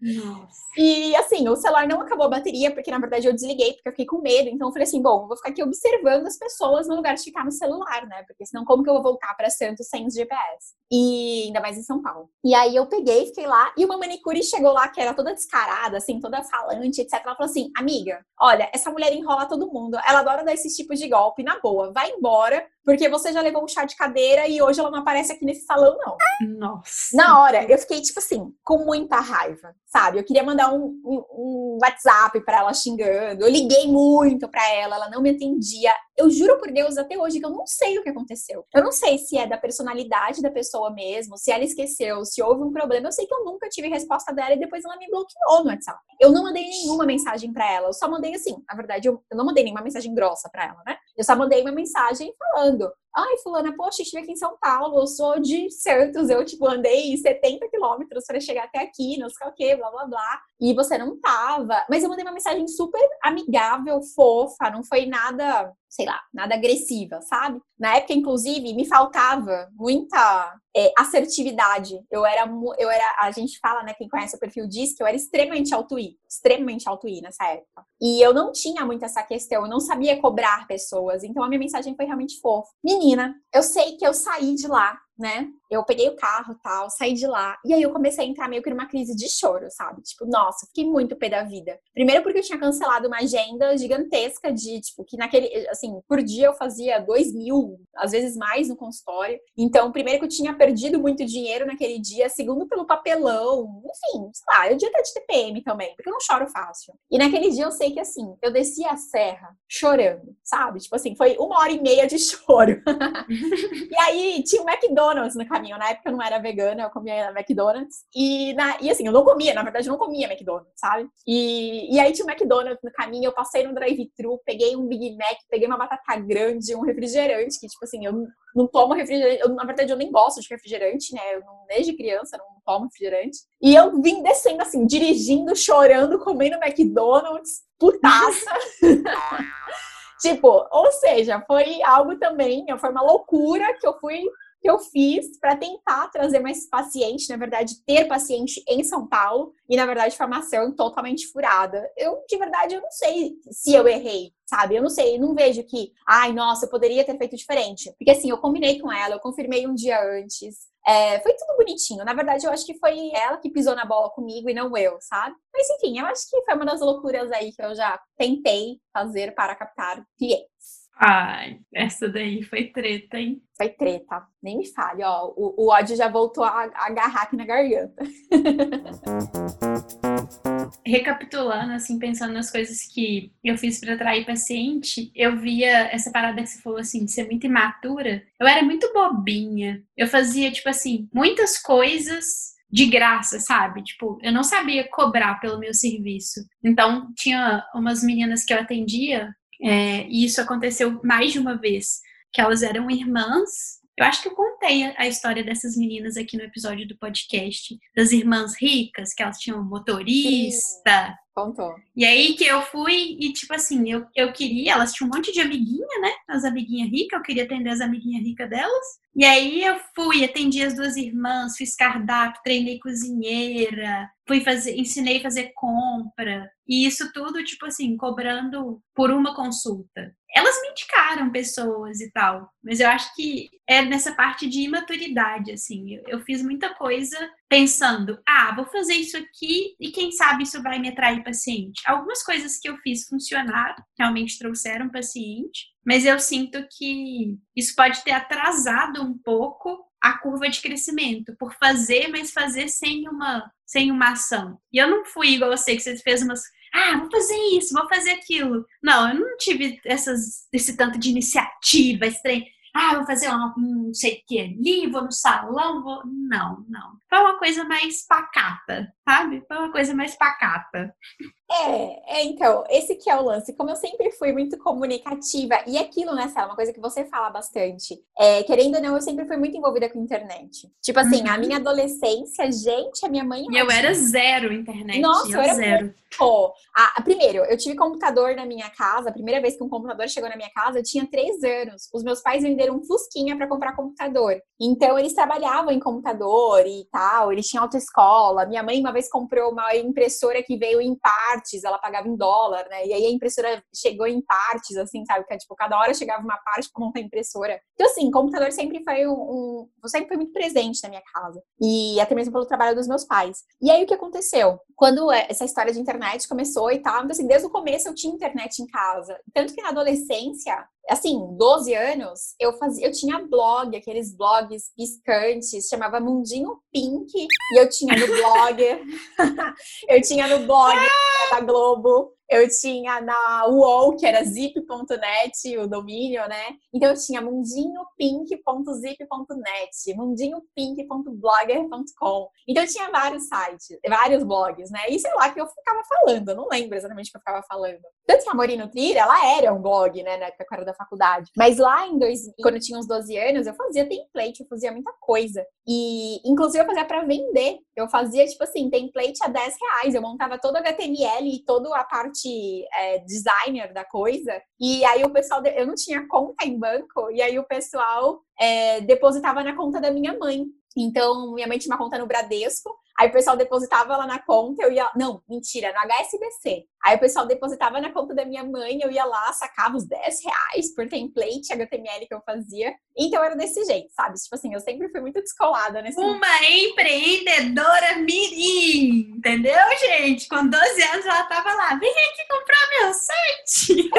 Nossa. E assim, o celular não acabou a bateria, porque na verdade eu desliguei, porque eu fiquei com medo. Então eu falei assim: bom, vou ficar aqui observando as pessoas no lugar de ficar no celular, né? Porque senão, como que eu vou voltar para Santos sem os GPS? E ainda mais em São Paulo. E aí eu peguei, fiquei lá, e uma manicure chegou lá, que era toda descarada, assim, toda falante, etc. Ela falou assim: amiga, olha, essa mulher enrola todo mundo. Ela adora dar esses tipos de golpe, na boa. Vai embora, porque você já levou um chá de cadeira e hoje ela não aparece aqui nesse salão, não. Nossa. Na hora, eu fiquei, tipo assim, com muita raiva, sabe? Eu queria mandar um, um, um WhatsApp para ela xingando. Eu liguei muito para ela, ela não me atendia. Eu juro por Deus até hoje que eu não sei o que aconteceu. Eu não sei se é da personalidade da pessoa mesmo, se ela esqueceu, se houve um problema. Eu sei que eu nunca tive resposta dela e depois ela me bloqueou no WhatsApp. Eu não mandei nenhuma mensagem para ela, eu só mandei assim. Na verdade, eu, eu não mandei nenhuma mensagem grossa para ela, né? Eu só mandei uma mensagem falando: Ai, fulana, poxa, estive aqui em São Paulo, eu sou de Santos, eu, tipo, andei 70 quilômetros para chegar até aqui, não sei o que, blá, blá, blá. E você não tava. Mas eu mandei uma mensagem super amigável, fofa, não foi nada, sei lá, nada agressiva, sabe? Na época, inclusive, me faltava muita é, assertividade. Eu era, eu era, a gente fala, né, quem conhece o perfil diz que eu era extremamente alto-i, extremamente alto-i nessa época. E eu não tinha muito essa questão, eu não sabia cobrar pessoas, então a minha mensagem foi realmente fofa. Menina, eu sei que eu saí de lá né? Eu peguei o carro tal, saí de lá. E aí eu comecei a entrar meio que numa crise de choro, sabe? Tipo, nossa, fiquei muito pé da vida. Primeiro porque eu tinha cancelado uma agenda gigantesca de, tipo, que naquele, assim, por dia eu fazia dois mil, às vezes mais no consultório. Então, primeiro que eu tinha perdido muito dinheiro naquele dia. Segundo, pelo papelão. Enfim, sei lá, eu devia ter de TPM também, porque eu não choro fácil. E naquele dia eu sei que, assim, eu desci a serra chorando, sabe? Tipo assim, foi uma hora e meia de choro. e aí tinha um McDonald's McDonald's no caminho. Na época eu não era vegana, eu comia McDonald's. E, na, e assim, eu não comia, na verdade eu não comia McDonald's, sabe? E, e aí tinha um McDonald's no caminho, eu passei no drive-thru, peguei um Big Mac, peguei uma batata grande, um refrigerante, que tipo assim, eu não tomo refrigerante, eu, na verdade eu nem gosto de refrigerante, né? Eu não, desde criança não tomo refrigerante. E eu vim descendo assim, dirigindo, chorando, comendo McDonald's, putaça. tipo, ou seja, foi algo também, foi uma loucura que eu fui que eu fiz para tentar trazer mais paciente, na verdade, ter paciente em São Paulo e, na verdade, formação totalmente furada. Eu, de verdade, eu não sei se eu errei, sabe? Eu não sei, eu não vejo que, ai, nossa, eu poderia ter feito diferente. Porque, assim, eu combinei com ela, eu confirmei um dia antes, é, foi tudo bonitinho. Na verdade, eu acho que foi ela que pisou na bola comigo e não eu, sabe? Mas enfim, eu acho que foi uma das loucuras aí que eu já tentei fazer para captar clientes. Ai, essa daí foi treta, hein? Foi treta. Nem me fale, ó. O, o ódio já voltou a, a agarrar aqui na garganta. Recapitulando, assim, pensando nas coisas que eu fiz para atrair paciente, eu via essa parada que você falou, assim, de ser muito imatura. Eu era muito bobinha. Eu fazia, tipo assim, muitas coisas de graça, sabe? Tipo, eu não sabia cobrar pelo meu serviço. Então, tinha umas meninas que eu atendia é, e isso aconteceu mais de uma vez, que elas eram irmãs. Eu acho que eu contei a história dessas meninas aqui no episódio do podcast, das irmãs ricas, que elas tinham motorista. Sim, contou. E aí que eu fui e, tipo assim, eu, eu queria, elas tinham um monte de amiguinha, né? As amiguinhas ricas, eu queria atender as amiguinhas ricas delas. E aí eu fui, atendi as duas irmãs, fiz cardápio, treinei cozinheira, fui fazer, ensinei a fazer compra. E isso tudo, tipo assim, cobrando por uma consulta. Elas me indicaram pessoas e tal, mas eu acho que é nessa parte de imaturidade, assim. Eu, fiz muita coisa pensando, ah, vou fazer isso aqui e quem sabe isso vai me atrair paciente. Algumas coisas que eu fiz funcionaram, realmente trouxeram paciente, mas eu sinto que isso pode ter atrasado um pouco a curva de crescimento, por fazer, mas fazer sem uma, sem uma ação. E eu não fui igual você, que você fez umas. Ah, vou fazer isso, vou fazer aquilo. Não, eu não tive essas, esse tanto de iniciativa, trem ah, vou fazer um não sei o que ali, vou no salão, vou. Não, não. Foi uma coisa mais pacata, sabe? Foi uma coisa mais pacata. É, é, então, esse que é o lance. Como eu sempre fui muito comunicativa, e aquilo, né, Sara, uma coisa que você fala bastante. É, querendo ou não, eu sempre fui muito envolvida com internet. Tipo assim, uhum. a minha adolescência, gente, a minha mãe. E eu era zero internet. Nossa, eu, eu era zero. Muito... Ah, primeiro, eu tive computador na minha casa. A primeira vez que um computador chegou na minha casa, eu tinha três anos. Os meus pais venderam um Fusquinha para comprar computador. Então, eles trabalhavam em computador e tal, eles tinham autoescola. Minha mãe uma vez comprou uma impressora que veio em partes, ela pagava em dólar, né? E aí a impressora chegou em partes, assim, sabe? Que é, tipo, cada hora chegava uma parte para montar a impressora. Então, assim, computador sempre foi um, um, sempre foi muito presente na minha casa. E até mesmo pelo trabalho dos meus pais. E aí o que aconteceu? Quando essa história de internet começou e tal, então, assim, desde o começo eu tinha internet em casa. Tanto que na adolescência, assim, 12 anos, eu fazia, eu tinha blog, aqueles blogs piscantes, chamava Mundinho Pink, e eu tinha no blog, eu tinha no blog da Globo, eu tinha na UOL, que era zip.net, o domínio, né? Então eu tinha mundinhopink.zip.net, mundinhopink.blogger.com. Então eu tinha vários sites, vários blogs, né? E sei lá que eu ficava falando, eu não lembro exatamente o que eu ficava falando. Tanto que a Morino Trilha, ela era um blog, né, na época que eu era da faculdade. Mas lá em dois, quando eu tinha uns 12 anos, eu fazia template, eu fazia muita coisa. E inclusive eu fazia para vender. Eu fazia, tipo assim, template a 10 reais. Eu montava todo o HTML e toda a parte é, designer da coisa. E aí o pessoal, eu não tinha conta em banco, e aí o pessoal é, depositava na conta da minha mãe. Então, minha mãe tinha uma conta no Bradesco, aí o pessoal depositava lá na conta, eu ia. Não, mentira, no HSBC. Aí o pessoal depositava na conta da minha mãe, eu ia lá, sacava os 10 reais por template HTML que eu fazia. Então era desse jeito, sabe? Tipo assim, eu sempre fui muito descolada nesse. Uma empreendedora mirim, entendeu, gente? Com 12 anos ela tava lá, vem aqui comprar meu site.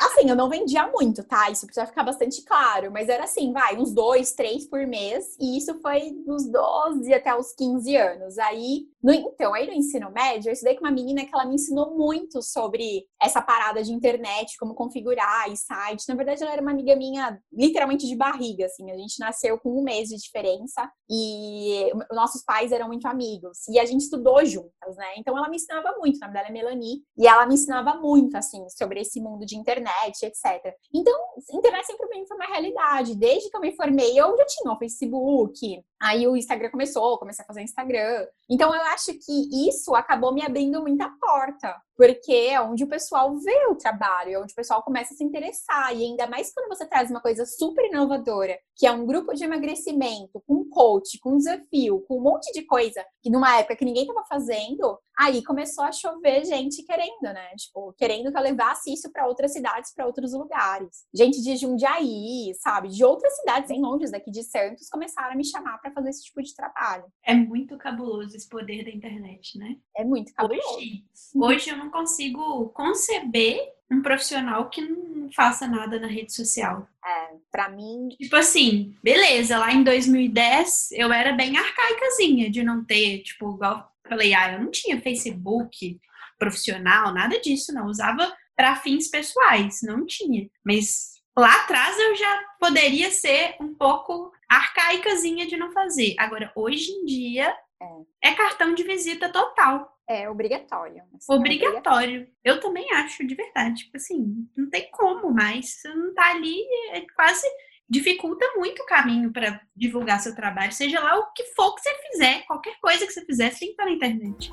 assim, eu não vendia muito, tá? Isso precisa ficar bastante claro. Mas era assim, vai, uns dois, três por mês. E isso foi dos 12 até os 15 anos. Aí, no, então, aí no ensino médio, eu estudei com uma menina que ela me ensinou muito sobre essa parada de internet, como configurar e site. Na verdade, ela era uma amiga minha, literalmente de barriga, assim. A gente nasceu com um mês de diferença e nossos pais eram muito amigos. E a gente estudou juntas, né? Então ela me ensinava muito. O nome dela é Melanie. E ela me ensinava muito, assim, sobre esse mundo de internet, etc. Então, internet sempre foi uma realidade. Desde que eu me formei, eu já tinha o Facebook. Aí o Instagram começou, comecei a fazer Instagram. Então eu acho que isso acabou me abrindo muita porta porque é onde o pessoal vê o trabalho, é onde o pessoal começa a se interessar. E ainda mais quando você traz uma coisa super inovadora, que é um grupo de emagrecimento, com coach, com desafio, com um monte de coisa, que numa época que ninguém estava fazendo, aí começou a chover gente querendo, né? Tipo, querendo que eu levasse isso para outras cidades, para outros lugares. Gente de Jundiaí, sabe? De outras cidades em Londres, daqui de Santos, começaram a me chamar para fazer esse tipo de trabalho. É muito cabuloso esse poder da internet, né? É muito cabuloso. Hoje, hoje eu não consigo conceber um profissional que não faça nada na rede social. É, pra mim. Tipo assim, beleza, lá em 2010 eu era bem arcaicazinha de não ter, tipo, igual falei, ah, eu não tinha Facebook profissional, nada disso, não. usava para fins pessoais, não tinha. Mas lá atrás eu já poderia ser um pouco arcaicazinha de não fazer. Agora, hoje em dia, é, é cartão de visita total. É obrigatório. Assim, obrigatório. É obrigatório. Eu também acho, de verdade. Tipo assim, não tem como mais. Você não tá ali, é quase dificulta muito o caminho para divulgar seu trabalho, seja lá o que for que você fizer, qualquer coisa que você fizer, você tem que estar na internet.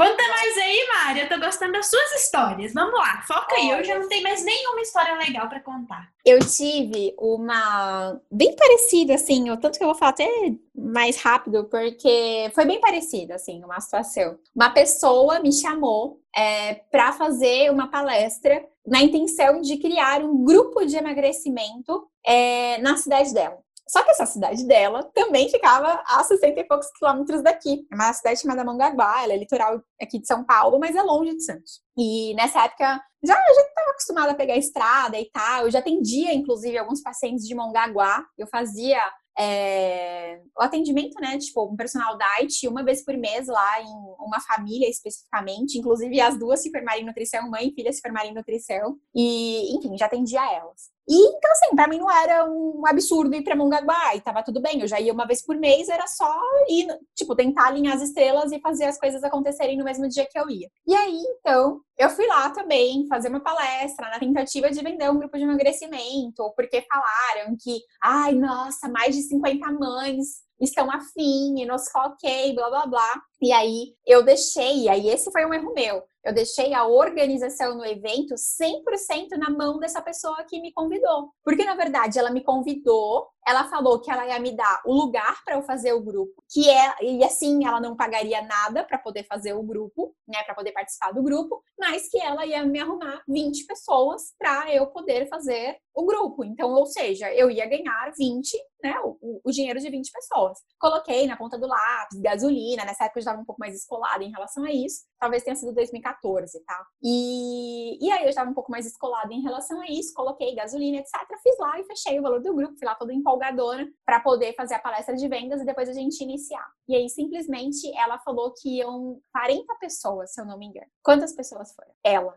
Conta mais aí, Mari. Eu tô gostando das suas histórias. Vamos lá, foca aí. Eu já não tenho mais nenhuma história legal para contar. Eu tive uma bem parecida, assim, o tanto que eu vou falar até mais rápido, porque foi bem parecida, assim, uma situação. Uma pessoa me chamou é, para fazer uma palestra na intenção de criar um grupo de emagrecimento é, na cidade dela. Só que essa cidade dela também ficava a 60 e poucos quilômetros daqui. É uma cidade chamada Mongaguá, ela é litoral aqui de São Paulo, mas é longe de Santos. E nessa época já já estava acostumada a pegar a estrada e tal. Eu já atendia, inclusive, alguns pacientes de Mongaguá. Eu fazia é, o atendimento, né? Tipo, um personal diet uma vez por mês lá em uma família especificamente. Inclusive, as duas se formaram em nutrição, mãe e filha se formaram em nutrição. E, enfim, já atendia elas. E então, assim, pra mim não era um absurdo ir pra Mongaguá e tava tudo bem. Eu já ia uma vez por mês, era só ir, tipo, tentar alinhar as estrelas e fazer as coisas acontecerem no mesmo dia que eu ia. E aí, então, eu fui lá também fazer uma palestra na tentativa de vender um grupo de emagrecimento, porque falaram que, ai, nossa, mais de 50 mães estão afim, e nos ok, blá blá blá. E aí eu deixei, e aí esse foi um erro meu. Eu deixei a organização no evento 100% na mão dessa pessoa que me convidou. Porque, na verdade, ela me convidou, ela falou que ela ia me dar o lugar para eu fazer o grupo, que é, e assim ela não pagaria nada para poder fazer o grupo, né, para poder participar do grupo, mas que ela ia me arrumar 20 pessoas para eu poder fazer o grupo. Então, ou seja, eu ia ganhar 20, né, o, o dinheiro de 20 pessoas. Coloquei na ponta do lápis, gasolina, nessa época eu estava um pouco mais escolada em relação a isso, talvez tenha sido 2014, tá? E, e aí eu estava um pouco mais escolada em relação a isso, coloquei gasolina, etc. Fiz lá e fechei o valor do grupo, fui lá toda empolgadora para poder fazer a palestra de vendas e depois a gente iniciar. E aí simplesmente ela falou que iam 40 pessoas, se eu não me engano. Quantas pessoas foram? Ela.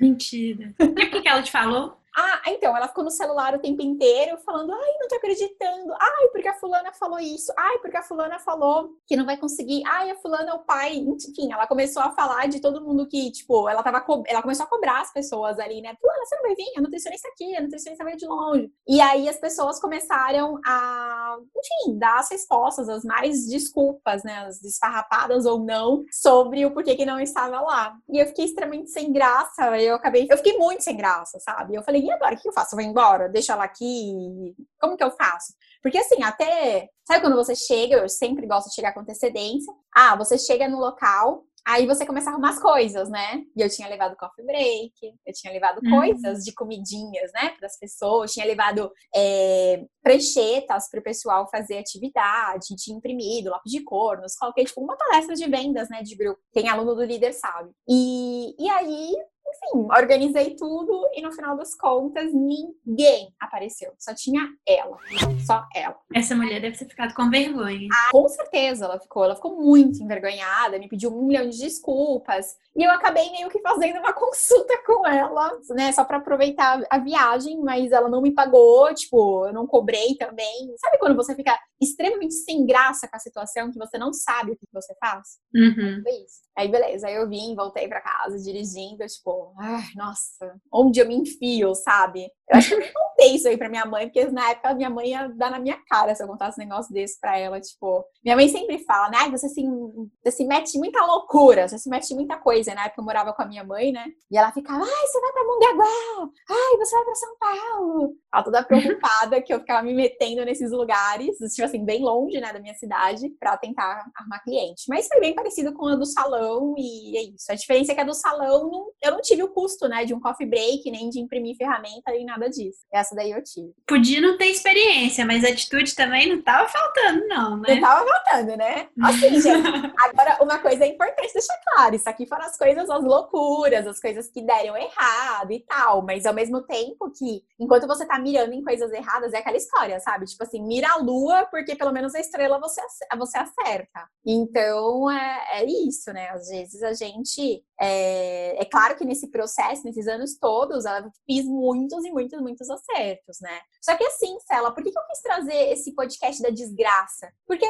Mentira. E o que, que ela te falou? Ah, então, ela ficou no celular o tempo inteiro falando, ai, não tô acreditando, ai, porque a fulana falou isso, ai, porque a fulana falou que não vai conseguir, ai, a fulana é o pai, enfim, ela começou a falar de todo mundo que, tipo, ela tava, co... ela começou a cobrar as pessoas ali, né, fulana, você não vai vir, a nutricionista aqui, a nutricionista veio de longe. E aí as pessoas começaram a, enfim, dar as respostas, as mais desculpas, né, as desfarrapadas ou não, sobre o porquê que não estava lá. E eu fiquei extremamente sem graça, eu acabei, eu fiquei muito sem graça, sabe? Eu falei, e agora? O que eu faço? Eu vou embora? Deixa ela aqui? Como que eu faço? Porque assim, até. Sabe quando você chega? Eu sempre gosto de chegar com antecedência. Ah, você chega no local, Aí você começa a arrumar as coisas, né? E eu tinha levado coffee break, eu tinha levado uhum. coisas de comidinhas, né, para as pessoas, tinha levado é, pranchetas para o pessoal fazer atividade, tinha imprimido lápis de cor, nos coloquei tipo uma palestra de vendas, né, de grupo. Tem aluno do líder sabe. E, e aí enfim, organizei tudo e no final das contas ninguém apareceu. Só tinha ela. Só ela. Essa mulher deve ter ficado com vergonha. Ah, com certeza ela ficou. Ela ficou muito envergonhada, me pediu um milhão de desculpas. E eu acabei meio que fazendo uma consulta com ela, né? Só para aproveitar a viagem, mas ela não me pagou, tipo, eu não cobrei também. Sabe quando você fica extremamente sem graça com a situação, que você não sabe o que você faz? Uhum. Aí, beleza, aí eu vim, voltei para casa dirigindo, tipo, ai, nossa, onde eu me enfio, sabe? Eu acho que eu contei isso aí pra minha mãe, porque na época minha mãe ia dar na minha cara se eu contasse um negócio desse pra ela, tipo. Minha mãe sempre fala, né? Você se, você se mete muita loucura, você se mete muita coisa. Na época eu morava com a minha mãe, né? E ela ficava, ai, você vai pra Mongaguá, ai, você vai pra São Paulo. Ela toda preocupada que eu ficava me metendo nesses lugares, tipo assim, bem longe, né, da minha cidade, pra tentar arrumar cliente. Mas foi bem parecido com a do salão e é isso. A diferença é que a do salão, eu não tive o custo, né, de um coffee break, nem de imprimir ferramenta, nem nada disso. Essa daí eu tive. Podia não ter experiência, mas atitude também não tava faltando, não, né? Não tava faltando, né? Assim, gente, agora uma coisa é importante deixar claro: isso aqui foram as coisas, as loucuras, as coisas que deram errado e tal, mas ao mesmo tempo que, enquanto você tá mirando em coisas erradas, é aquela história, sabe? Tipo assim, mira a lua, porque pelo menos a estrela você, você acerta. Então é, é isso, né? Às vezes a gente. É, é claro que nesse processo, nesses anos todos, ela fiz muitos e muitos, muitos acertos, né? Só que assim, Cela, por que, que eu quis trazer esse podcast da desgraça? Porque,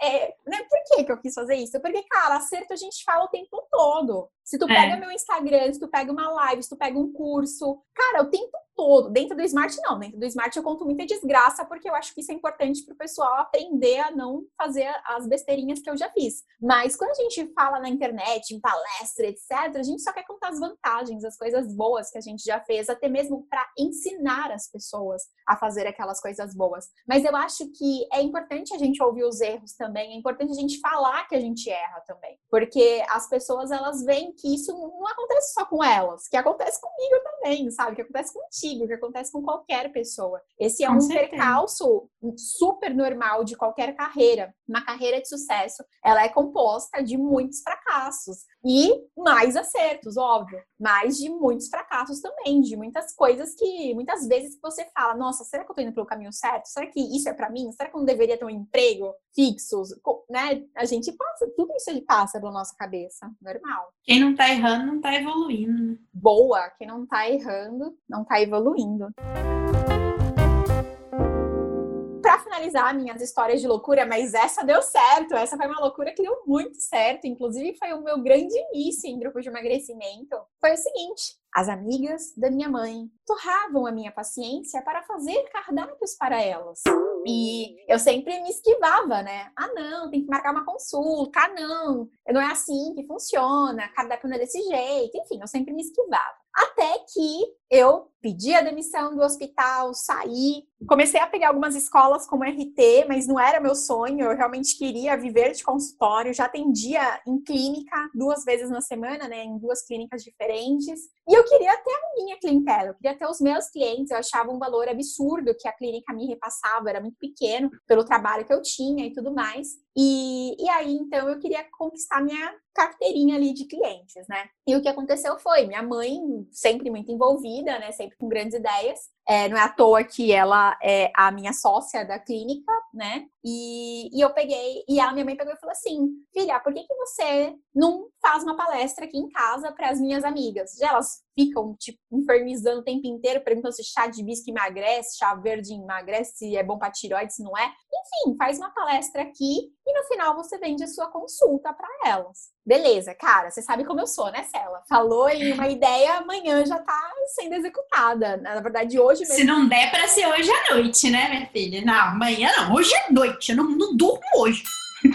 é, né, por que, que eu quis fazer isso? Porque, cara, acerto a gente fala o tempo todo. Se tu pega é. meu Instagram, se tu pega uma live, se tu pega um curso, cara, o tempo todo. Dentro do Smart, não. Dentro do Smart eu conto muita desgraça, porque eu acho que isso é importante pro pessoal aprender a não fazer as besteirinhas que eu já fiz. Mas quando a gente fala na internet, em palestra, etc., a gente só quer contar as vantagens, as coisas boas que a gente já fez, até mesmo para ensinar as pessoas a fazer aquelas coisas boas. Mas eu acho que é importante a gente ouvir os erros também, é importante a gente falar que a gente erra também. Porque as pessoas, elas veem que isso não acontece só com elas, que acontece comigo também, sabe? Que acontece contigo, que acontece com qualquer pessoa. Esse é com um certeza. percalço super normal de qualquer carreira. Uma carreira de sucesso, ela é composta de muitos fracassos e mais acertos, óbvio, mas de muitos fracassos também, de muitas coisas que muitas vezes você fala, nossa, será que eu tô indo pelo caminho certo? Será que isso é para mim? Será que eu não deveria ter um emprego fixo? Né? A gente passa, tudo isso passa pela nossa cabeça, normal. Quem não tá errando não tá evoluindo. Né? Boa, quem não tá errando não tá evoluindo para finalizar minhas histórias de loucura, mas essa deu certo, essa foi uma loucura que deu muito certo, inclusive foi o meu grande início em grupo de emagrecimento. Foi o seguinte: as amigas da minha mãe torravam a minha paciência para fazer cardápios para elas. E eu sempre me esquivava, né? Ah, não, tem que marcar uma consulta. Ah, não, não é assim que funciona. Cardápio não é desse jeito. Enfim, eu sempre me esquivava. Até que eu pedi a demissão do hospital, saí, comecei a pegar algumas escolas como RT, mas não era meu sonho, eu realmente queria viver de consultório, já atendia em clínica duas vezes na semana, né, em duas clínicas diferentes, e eu queria ter a minha clientela, eu queria ter os meus clientes, eu achava um valor absurdo que a clínica me repassava, era muito pequeno pelo trabalho que eu tinha e tudo mais, e, e aí então eu queria conquistar minha carteirinha ali de clientes, né? E o que aconteceu foi, minha mãe sempre muito envolvida, né, sempre com grandes ideias, é, não é à toa que ela é a minha sócia da clínica, né? E, e eu peguei, e a minha mãe pegou e falou assim: filha, por que, que você não faz uma palestra aqui em casa para as minhas amigas? Já elas ficam, tipo, infernizando o tempo inteiro, perguntando se chá de bisco emagrece, chá verde emagrece, se é bom para tiroide, se não é. Enfim, faz uma palestra aqui e no final você vende a sua consulta para elas. Beleza, cara, você sabe como eu sou, né, Cela? Falou em uma ideia, amanhã já tá sendo executada. Na verdade, hoje mesmo. Se não der para ser hoje à noite, né, minha filha? Não, amanhã não, hoje é noite, eu não, não durmo hoje.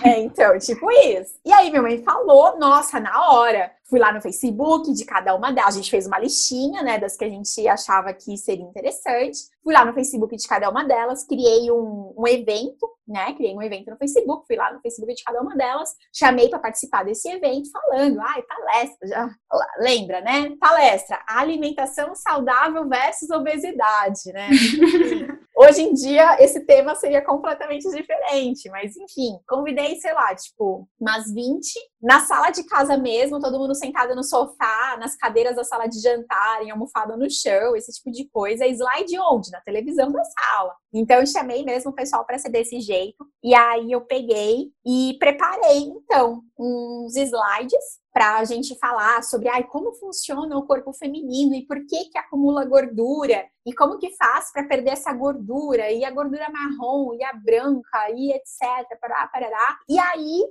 É, então, tipo isso. E aí minha mãe falou, nossa, na hora. Fui lá no Facebook de cada uma delas. A gente fez uma listinha, né, das que a gente achava que seria interessante. Fui lá no Facebook de cada uma delas, criei um, um evento, né? Criei um evento no Facebook, fui lá no Facebook de cada uma delas, chamei para participar desse evento, falando, ai, palestra, já lembra, né? Palestra, alimentação saudável versus obesidade, né? Hoje em dia, esse tema seria completamente diferente, mas enfim, convidei, sei lá, tipo, umas 20 na sala de casa mesmo, todo mundo sentado no sofá, nas cadeiras da sala de jantar, em almofada no chão, esse tipo de coisa. Slide onde? Na televisão da sala. Então, eu chamei mesmo o pessoal para ser desse jeito. E aí, eu peguei e preparei, então, uns slides para a gente falar sobre ai, como funciona o corpo feminino e por que, que acumula gordura e como que faz para perder essa gordura e a gordura marrom e a branca e etc. Pará, parará. E aí,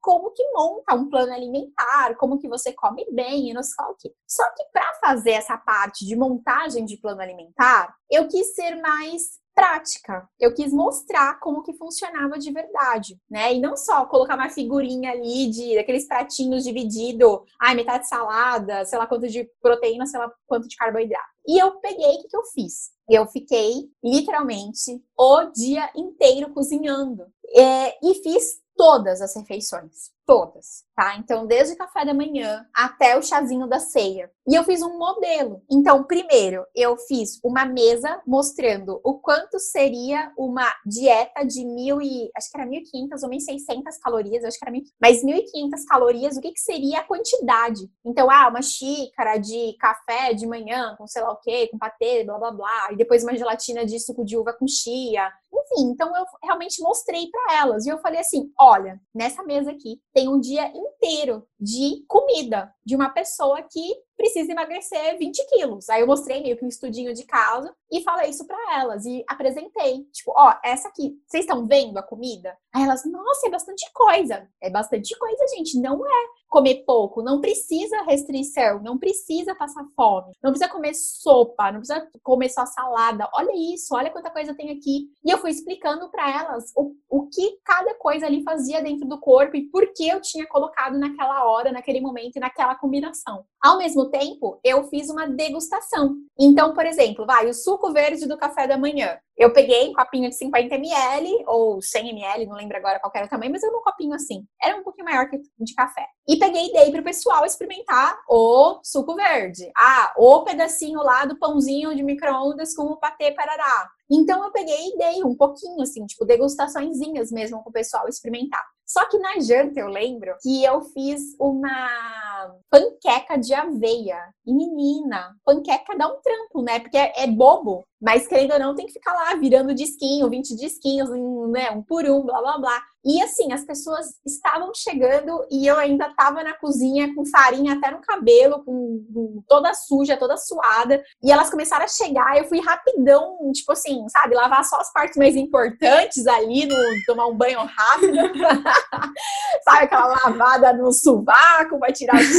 como que monta um plano alimentar, como que você come bem e não sei o que. Só que para fazer essa parte de montagem de plano alimentar, eu quis ser mais prática. Eu quis mostrar como que funcionava de verdade, né? E não só colocar uma figurinha ali de aqueles pratinhos dividido, ai, metade salada, sei lá quanto de proteína, sei lá quanto de carboidrato. E eu peguei, o que, que eu fiz? Eu fiquei literalmente o dia inteiro cozinhando. É, e fiz todas as refeições. Todas, tá? Então, desde o café da manhã até o chazinho da ceia. E eu fiz um modelo. Então, primeiro, eu fiz uma mesa mostrando o quanto seria uma dieta de mil e... Acho que era 1.500 ou 1.600 calorias, acho que era mil, mas 1.500 calorias, o que, que seria a quantidade? Então, ah, uma xícara de café de manhã com sei lá o quê, com patê, blá, blá, blá. E depois uma gelatina de suco de uva com chia. Enfim, então eu realmente mostrei para elas. E eu falei assim, olha, nessa mesa aqui um dia inteiro de comida de uma pessoa que precisa emagrecer 20 quilos. Aí eu mostrei meio que um estudinho de caso e falei isso para elas e apresentei. Tipo, ó, essa aqui, vocês estão vendo a comida? Aí elas, nossa, é bastante coisa. É bastante coisa, gente. Não é comer pouco, não precisa restrição, não precisa passar fome, não precisa comer sopa, não precisa comer só salada. Olha isso, olha quanta coisa tem aqui. E eu fui explicando para elas o, o que cada coisa ali fazia dentro do corpo e por que eu tinha colocado naquela hora, naquele momento e naquela combinação. Ao mesmo tempo, eu fiz uma degustação. Então, por exemplo, vai o suco verde do café da manhã. Eu peguei um copinho de 50 ml ou 100 ml, não lembro agora qual era o tamanho, mas era um copinho assim. Era um pouquinho maior que de café. E peguei e dei pro pessoal experimentar o suco verde. Ah, o pedacinho lá do pãozinho de micro-ondas com o patê parará. Então eu peguei e dei um pouquinho, assim, tipo, degustaçõezinhas mesmo pro pessoal experimentar. Só que na janta eu lembro que eu fiz uma panqueca de aveia. E menina, panqueca dá um trampo, né? Porque é, é bobo. Mas querendo ou não, tem que ficar lá virando disquinho, 20 disquinhos, né? Um por um, blá blá blá. E assim, as pessoas estavam chegando e eu ainda estava na cozinha com farinha até no cabelo, com, com, toda suja, toda suada. E elas começaram a chegar, eu fui rapidão, tipo assim, sabe, lavar só as partes mais importantes ali, no, tomar um banho rápido. sabe, aquela lavada no sovaco para tirar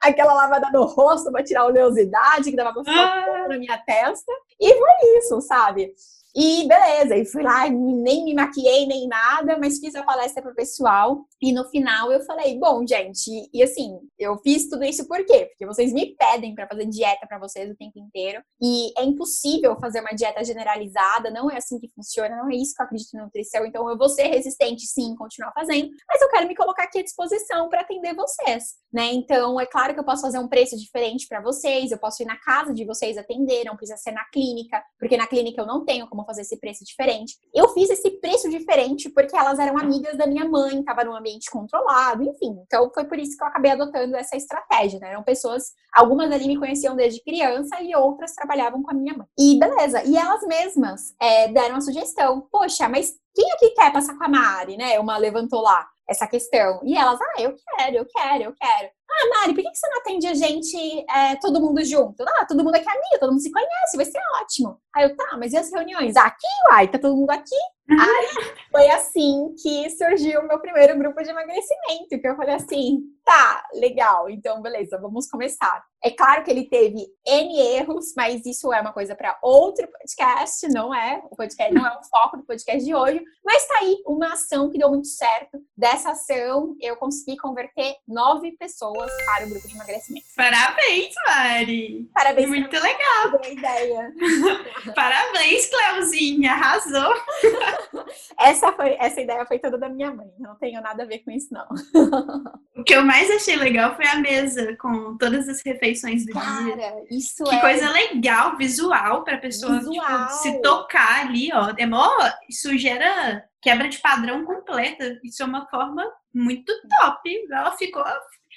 aquela lavada no rosto para tirar a oleosidade que dava pra ah. na minha testa. E foi isso, sabe? E beleza, e fui lá, nem me maquiei nem nada, mas fiz a palestra pro pessoal. E no final eu falei: bom, gente, e assim, eu fiz tudo isso por quê? Porque vocês me pedem para fazer dieta para vocês o tempo inteiro. E é impossível fazer uma dieta generalizada, não é assim que funciona, não é isso que eu acredito na nutrição. Então eu vou ser resistente, sim, continuar fazendo, mas eu quero me colocar aqui à disposição para atender vocês, né? Então é claro que eu posso fazer um preço diferente para vocês, eu posso ir na casa de vocês atender, não precisa ser na clínica, porque na clínica eu não tenho como como fazer esse preço diferente. Eu fiz esse preço diferente porque elas eram amigas da minha mãe, estava num ambiente controlado, enfim. Então foi por isso que eu acabei adotando essa estratégia, né? Eram pessoas, algumas ali me conheciam desde criança e outras trabalhavam com a minha mãe. E beleza, e elas mesmas é, deram a sugestão: poxa, mas quem aqui quer passar com a Mari, né? Uma levantou lá essa questão. E elas, ah, eu quero, eu quero, eu quero. Ah, Mari, por que você não atende a gente, é, todo mundo junto? Ah, todo mundo aqui é amigo, todo mundo se conhece, vai ser ótimo. Aí eu, tá, mas e as reuniões? Aqui, uai, tá todo mundo aqui? Aí foi assim que surgiu o meu primeiro grupo de emagrecimento, que eu falei assim, tá, legal, então beleza, vamos começar. É claro que ele teve N erros, mas isso é uma coisa para outro podcast, não é? O podcast não é o foco do podcast de hoje, mas tá aí uma ação que deu muito certo. Dessa ação, eu consegui converter nove pessoas para o grupo de emagrecimento. Parabéns, Mari! Parabéns! Muito legal! Boa ideia! Parabéns, Cleuzinha! Arrasou! essa, foi, essa ideia foi toda da minha mãe. Não tenho nada a ver com isso, não. O que eu mais achei legal foi a mesa com todas as refeições do Cara, dia. isso Que é. coisa legal, visual, pra pessoa tipo, Visual. se tocar ali, ó. É mó, isso gera quebra de padrão completa. Isso é uma forma muito top. Ela ficou.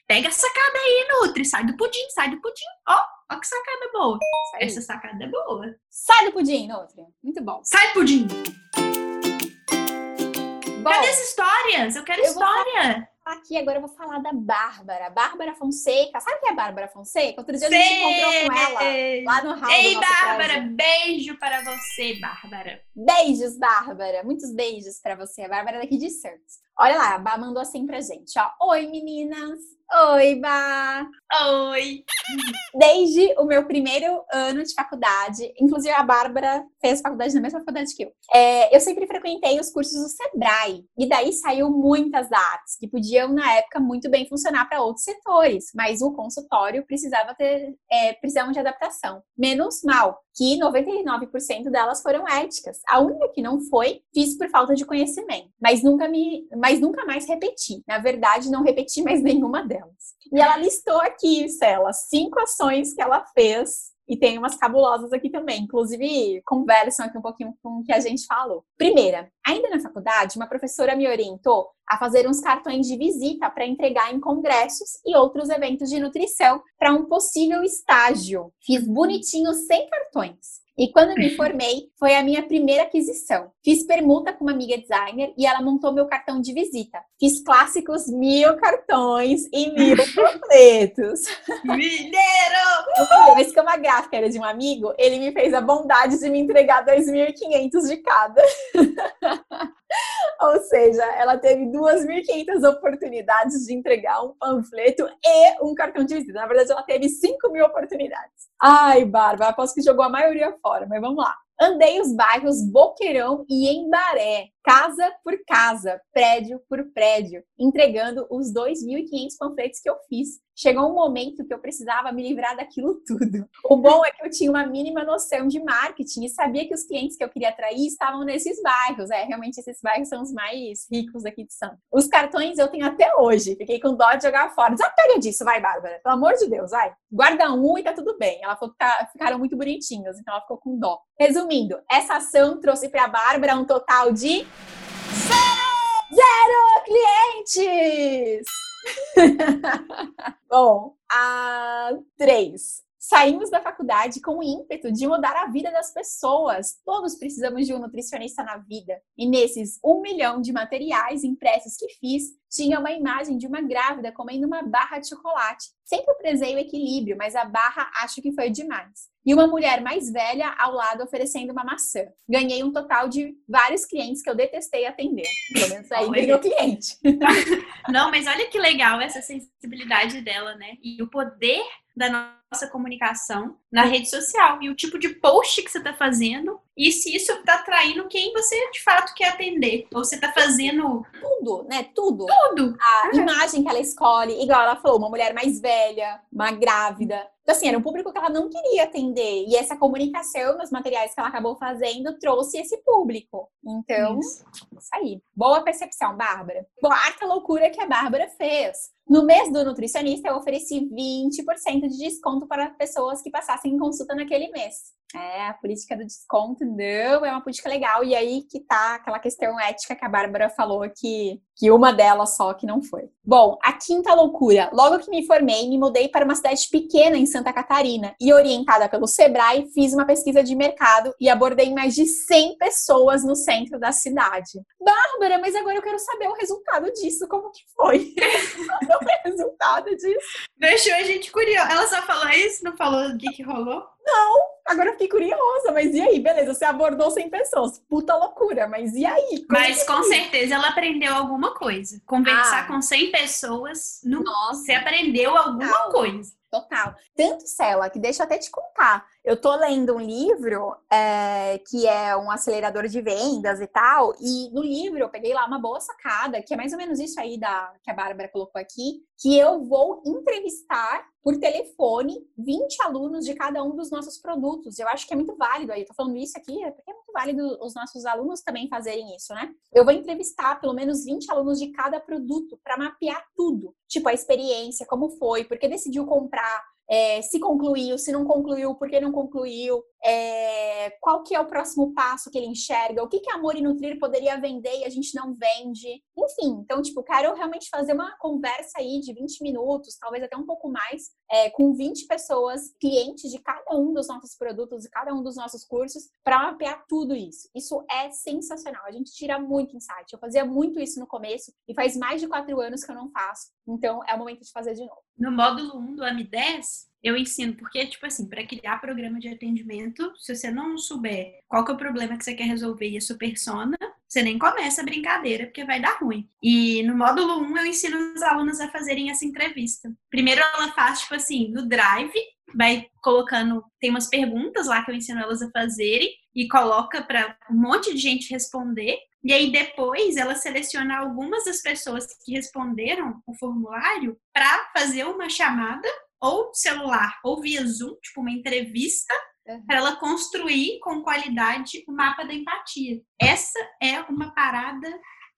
Pega a sacada aí, Nutri. Sai do pudim, sai do pudim. Ó, ó que sacada boa. Essa sacada é boa. Sai do pudim, Nutri. Muito bom. Sai, pudim! Bom, Cadê as histórias? Eu quero Eu história. aqui agora eu vou falar da Bárbara. Bárbara Fonseca. Sabe quem é a Bárbara Fonseca? Outro dia a gente encontrou com ela Sei! lá no hall Ei, Bárbara, beijo para você, Bárbara. Beijos, Bárbara. Muitos beijos pra você. A Bárbara é daqui de Santos. Olha lá, a Bá mandou assim pra gente, ó. Oi, meninas. Oi, Bá. Oi! Desde o meu primeiro ano de faculdade, inclusive a Bárbara fez faculdade na mesma faculdade que eu. é, eu sempre frequentei os cursos do Sebrae. E daí saiu muitas artes que podiam, na época, muito bem funcionar para outros setores. Mas o consultório precisava ter, é, de adaptação. Menos mal, que 99% delas foram éticas. A única que não foi, fiz por falta de conhecimento. Mas nunca me, mas nunca mais repeti. Na verdade, não repeti mais nenhuma delas. E ela listou aqui, Cela, cinco ações que ela fez. E tem umas cabulosas aqui também. Inclusive, conversam aqui um pouquinho com o que a gente falou. Primeira, ainda na faculdade, uma professora me orientou a fazer uns cartões de visita para entregar em congressos e outros eventos de nutrição para um possível estágio. Fiz bonitinho 100 cartões. E quando me formei, foi a minha primeira aquisição. Fiz permuta com uma amiga designer e ela montou meu cartão de visita. Fiz clássicos mil cartões e mil panfletos. Mineiro! Mas como a gráfica era de um amigo, ele me fez a bondade de me entregar 2.500 de cada. Ou seja, ela teve 2.500 oportunidades de entregar um panfleto e um cartão de visita. Na verdade, ela teve 5 mil oportunidades. Ai, Bárbara, aposto que jogou a maioria fora, mas vamos lá. Andei os bairros Boqueirão e Embaré, casa por casa, prédio por prédio, entregando os 2.500 panfletos que eu fiz. Chegou um momento que eu precisava me livrar daquilo tudo. O bom é que eu tinha uma mínima noção de marketing e sabia que os clientes que eu queria atrair estavam nesses bairros. É, realmente esses bairros são os mais ricos aqui de Santos. Os cartões eu tenho até hoje. Fiquei com dó de jogar fora. Desapega disso, vai, Bárbara. Pelo amor de Deus, vai. Guarda um e tá tudo bem. Ela falou que tá- ficaram muito bonitinhos, então ela ficou com dó. Resumindo, essa ação trouxe pra Bárbara um total de zero clientes! Bom, a três. Saímos da faculdade com o ímpeto de mudar a vida das pessoas. Todos precisamos de um nutricionista na vida. E nesses um milhão de materiais impressos que fiz, tinha uma imagem de uma grávida comendo uma barra de chocolate. Sempre prezei o equilíbrio, mas a barra acho que foi demais. E uma mulher mais velha ao lado oferecendo uma maçã. Ganhei um total de vários clientes que eu detestei atender. Pelo menos aí ganhou cliente. Não, mas olha que legal essa sensibilidade dela, né? E o poder da nossa comunicação na rede social e o tipo de post que você tá fazendo e se isso tá atraindo quem você de fato quer atender. Ou você tá fazendo Tudo, né? Tudo. tudo. a imagem que ela escolhe, igual ela falou, uma mulher mais velha, uma grávida. Então, assim, era um público que ela não queria atender. E essa comunicação nos materiais que ela acabou fazendo trouxe esse público. Então, Isso. isso aí. Boa percepção, Bárbara. Quarta loucura que a Bárbara fez. No mês do nutricionista, eu ofereci 20% de desconto para pessoas que passassem em consulta naquele mês. É, a política do desconto não é uma política legal. E aí que tá aquela questão ética que a Bárbara falou que, que uma delas só que não foi. Bom, a quinta loucura. Logo que me formei, me mudei para uma cidade pequena em Santa Catarina e, orientada pelo Sebrae, fiz uma pesquisa de mercado e abordei mais de 100 pessoas no centro da cidade. Bárbara, mas agora eu quero saber o resultado disso. Como que foi? O resultado disso? Deixou a gente curiosa. Ela só falou isso, não falou o que, que rolou? Agora eu fiquei curiosa, mas e aí? Beleza, você abordou 100 pessoas. Puta loucura, mas e aí? Como Mas que com certeza ela aprendeu alguma coisa. Conversar Ah. com 100 pessoas, não, Nossa. você aprendeu alguma Não. coisa. Total. Tanto, Cela, que deixa eu até te contar. Eu tô lendo um livro é, que é um acelerador de vendas e tal, e no livro eu peguei lá uma boa sacada, que é mais ou menos isso aí da, que a Bárbara colocou aqui, que eu vou entrevistar por telefone 20 alunos de cada um dos nossos produtos. Eu acho que é muito válido aí. Eu tô falando isso aqui é porque é muito válido os nossos alunos também fazerem isso, né? Eu vou entrevistar pelo menos 20 alunos de cada produto para mapear tudo. Tipo, a experiência, como foi, por que decidiu comprar, é, se concluiu, se não concluiu, por que não concluiu, é, qual que é o próximo passo que ele enxerga, o que, que Amor e Nutrir poderia vender e a gente não vende. Enfim, então, tipo, quero realmente fazer uma conversa aí de 20 minutos, talvez até um pouco mais, é, com 20 pessoas, clientes de cada um dos nossos produtos, de cada um dos nossos cursos, para mapear tudo isso. Isso é sensacional, a gente tira muito insight. Eu fazia muito isso no começo e faz mais de quatro anos que eu não faço, então é o momento de fazer de novo. No módulo 1 do AMI10, eu ensino, porque, tipo assim, para criar programa de atendimento, se você não souber qual que é o problema que você quer resolver e a sua persona, você nem começa a brincadeira, porque vai dar ruim. E no módulo 1, eu ensino os alunos a fazerem essa entrevista. Primeiro, ela faz, tipo assim, no Drive, vai colocando, tem umas perguntas lá que eu ensino elas a fazerem, e coloca para um monte de gente responder. E aí depois ela seleciona algumas das pessoas que responderam o formulário para fazer uma chamada ou celular ou via Zoom, tipo uma entrevista, uhum. para ela construir com qualidade o mapa da empatia. Essa é uma parada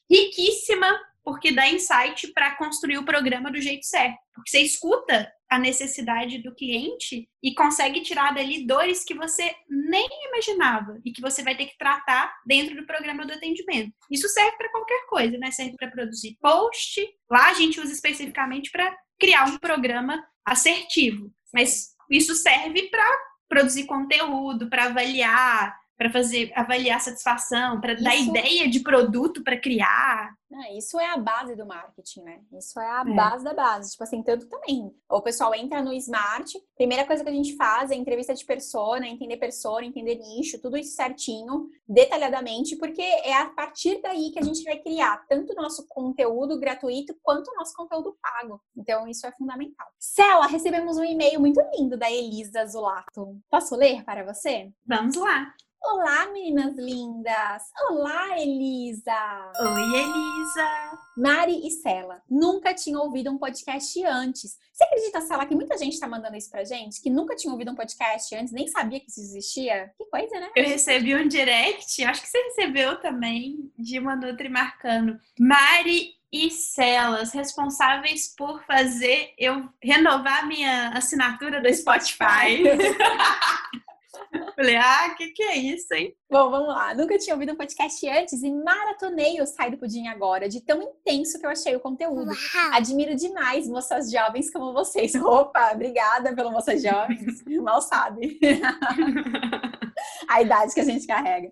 riquíssima, porque dá insight para construir o programa do jeito certo. Porque você escuta a necessidade do cliente e consegue tirar dali dores que você nem imaginava e que você vai ter que tratar dentro do programa do atendimento. Isso serve para qualquer coisa, né? Serve para produzir post. Lá a gente usa especificamente para criar um programa assertivo. Mas isso serve para produzir conteúdo, para avaliar, para fazer avaliar satisfação, para dar ideia de produto para criar. Isso é a base do marketing, né? Isso é a é. base da base. Tipo assim, tanto também. O pessoal entra no Smart, primeira coisa que a gente faz é entrevista de persona, entender persona, entender nicho, tudo isso certinho, detalhadamente, porque é a partir daí que a gente vai criar tanto o nosso conteúdo gratuito quanto o nosso conteúdo pago. Então, isso é fundamental. Cela, recebemos um e-mail muito lindo da Elisa Zulato. Posso ler para você? Vamos lá. Olá, meninas lindas! Olá, Elisa! Oi, Elisa! Mari e Cela, nunca tinham ouvido um podcast antes. Você acredita, Cela, que muita gente está mandando isso pra gente? Que nunca tinha ouvido um podcast antes, nem sabia que isso existia? Que coisa, né? Eu recebi um direct, acho que você recebeu também, de uma Nutri marcando. Mari e Celas, responsáveis por fazer eu renovar minha assinatura do Spotify. Falei, ah, o que, que é isso, hein? Bom, vamos lá. Nunca tinha ouvido um podcast antes e maratonei o Sai do Pudim agora, de tão intenso que eu achei o conteúdo. Uau. Admiro demais moças jovens como vocês. Opa, obrigada pelo moças jovens. Mal sabe. a idade que a gente carrega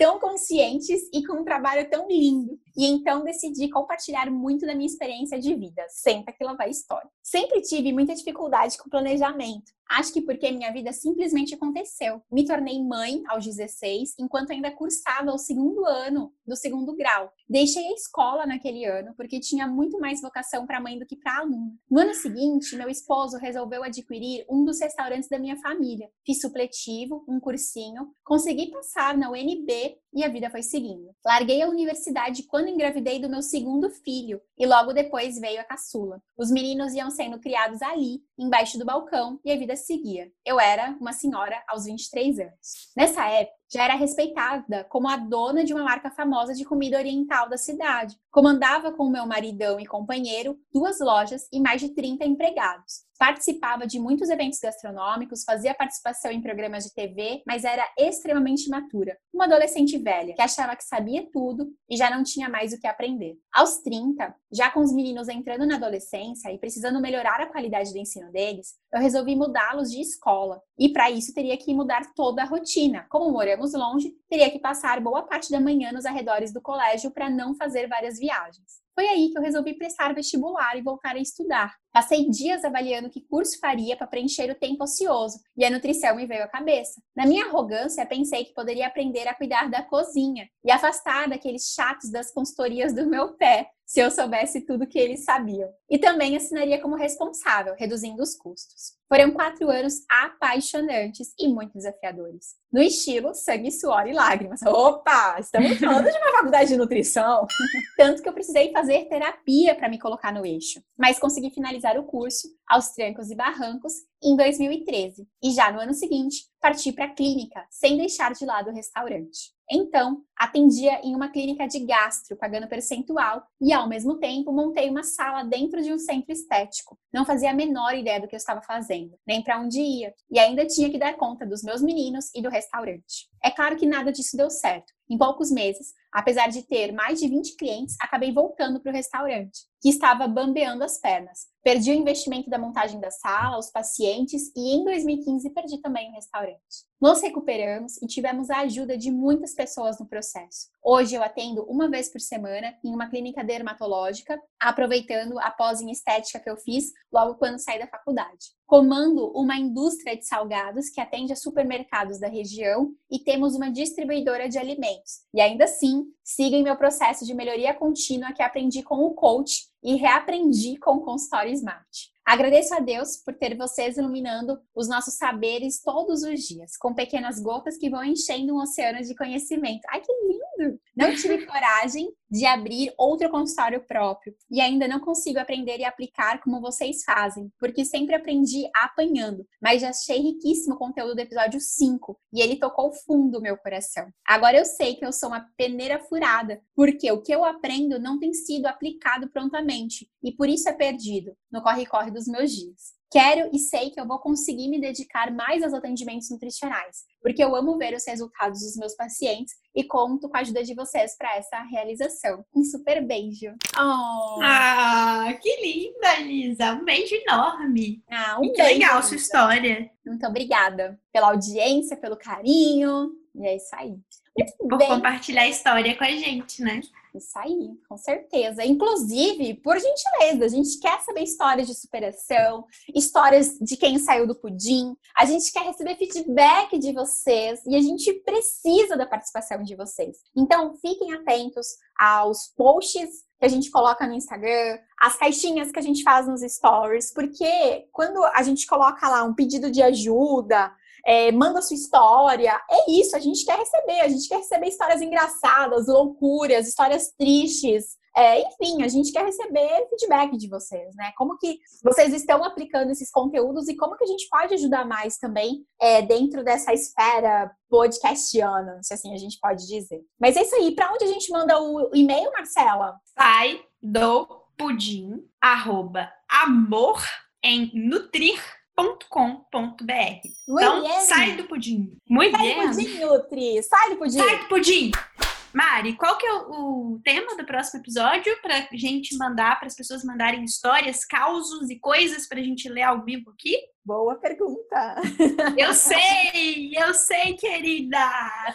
tão conscientes e com um trabalho tão lindo. E então decidi compartilhar muito da minha experiência de vida. Senta que lá vai história. Sempre tive muita dificuldade com planejamento. Acho que porque minha vida simplesmente aconteceu. Me tornei mãe aos 16, enquanto ainda cursava o segundo ano do segundo grau. Deixei a escola naquele ano porque tinha muito mais vocação para mãe do que para aluna. No ano seguinte, meu esposo resolveu adquirir um dos restaurantes da minha família. Fiz supletivo, um cursinho, consegui passar na UNB e a vida foi seguindo. Larguei a universidade quando engravidei do meu segundo filho e logo depois veio a caçula. Os meninos iam sendo criados ali, embaixo do balcão, e a vida seguia. Eu era uma senhora aos 23 anos. Nessa época, já era respeitada como a dona de uma marca famosa de comida oriental da cidade. Comandava com meu maridão e companheiro duas lojas e mais de 30 empregados. Participava de muitos eventos gastronômicos, fazia participação em programas de TV, mas era extremamente imatura. Uma adolescente velha, que achava que sabia tudo e já não tinha mais o que aprender. Aos 30, já com os meninos entrando na adolescência e precisando melhorar a qualidade do ensino deles, eu resolvi mudá-los de escola. E para isso teria que mudar toda a rotina. Como moramos longe, teria que passar boa parte da manhã nos arredores do colégio para não fazer várias viagens. Foi aí que eu resolvi prestar vestibular e voltar a estudar. Passei dias avaliando que curso faria para preencher o tempo ocioso e a nutrição me veio à cabeça. Na minha arrogância, pensei que poderia aprender a cuidar da cozinha e afastar daqueles chatos das consultorias do meu pé, se eu soubesse tudo que eles sabiam. E também assinaria como responsável, reduzindo os custos. Foram quatro anos apaixonantes e muito desafiadores. No estilo sangue, suor e lágrimas. Opa, estamos falando de uma faculdade de nutrição. Tanto que eu precisei fazer terapia para me colocar no eixo. Mas consegui finalizar finalizar o curso aos trancos e barrancos em 2013 e já no ano seguinte parti para a clínica, sem deixar de lado o restaurante. Então, atendia em uma clínica de gastro, pagando percentual, e ao mesmo tempo montei uma sala dentro de um centro estético. Não fazia a menor ideia do que eu estava fazendo, nem para onde ia, e ainda tinha que dar conta dos meus meninos e do restaurante. É claro que nada disso deu certo. Em poucos meses, apesar de ter mais de 20 clientes, acabei voltando para o restaurante, que estava bambeando as pernas. Perdi o investimento da montagem da sala, os pacientes e em 2015 perdi também o restaurante. Nos recuperamos e tivemos a ajuda de muitas pessoas no processo. Hoje eu atendo uma vez por semana em uma clínica dermatológica, aproveitando a pós em estética que eu fiz logo quando saí da faculdade. Comando uma indústria de salgados que atende a supermercados da região e temos uma distribuidora de alimentos. E ainda assim, siga em meu processo de melhoria contínua que aprendi com o coach e reaprendi com o consultório Smart. Agradeço a Deus por ter vocês iluminando os nossos saberes todos os dias, com pequenas gotas que vão enchendo um oceano de conhecimento. Ai, que lindo! Não tive coragem de abrir outro consultório próprio e ainda não consigo aprender e aplicar como vocês fazem, porque sempre aprendi apanhando, mas já achei riquíssimo o conteúdo do episódio 5 e ele tocou fundo o meu coração. Agora eu sei que eu sou uma peneira furada, porque o que eu aprendo não tem sido aplicado prontamente e por isso é perdido no corre-corre dos meus dias. Quero e sei que eu vou conseguir me dedicar mais aos atendimentos nutricionais, porque eu amo ver os resultados dos meus pacientes e conto com a ajuda de vocês para essa realização. Um super beijo. Oh. Ah, que linda, Lisa. Um beijo enorme. Ah, um Muito beijo. legal sua história. Muito obrigada pela audiência, pelo carinho. E é isso aí. Por bem. compartilhar a história com a gente, né? Isso aí, com certeza. Inclusive, por gentileza, a gente quer saber histórias de superação, histórias de quem saiu do pudim. A gente quer receber feedback de vocês e a gente precisa da participação de vocês. Então, fiquem atentos aos posts que a gente coloca no Instagram, as caixinhas que a gente faz nos stories, porque quando a gente coloca lá um pedido de ajuda, é, manda sua história. É isso, a gente quer receber. A gente quer receber histórias engraçadas, loucuras, histórias tristes. É, enfim, a gente quer receber feedback de vocês, né? Como que vocês estão aplicando esses conteúdos e como que a gente pode ajudar mais também é, dentro dessa esfera podcastiana, se assim a gente pode dizer. Mas é isso aí. Para onde a gente manda o e-mail, Marcela? Sai do pudim, arroba amor em nutrir com.br Então, bien. sai do pudim. Muito sai do pudim, Nutri. Sai do pudim. Sai do pudim. Mari, qual que é o, o tema do próximo episódio pra gente mandar, para as pessoas mandarem histórias, causos e coisas pra gente ler ao vivo aqui? Boa pergunta. Eu sei, eu sei, querida.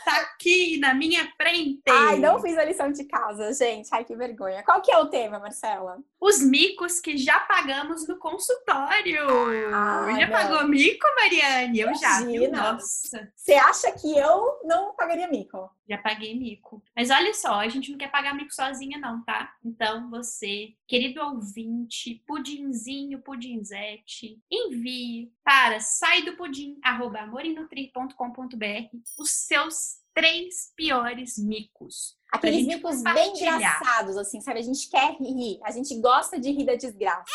Tá aqui na minha frente. Ai, não fiz a lição de casa, gente. Ai, que vergonha. Qual que é o tema, Marcela? Os micos que já pagamos no consultório. Ah, já não. pagou mico, Mariane? Eu Imagina. já? Nossa. Você acha que eu não pagaria mico? Já paguei mico. Mas olha só, a gente não quer pagar mico sozinha não, tá? Então você, querido ouvinte, pudinzinho, pudinzete, envie para sai do pudim, arroba amorinutrir.com.br os seus três piores micos. Aqueles micos bem engraçados, assim, sabe? A gente quer rir, a gente gosta de rir da desgraça.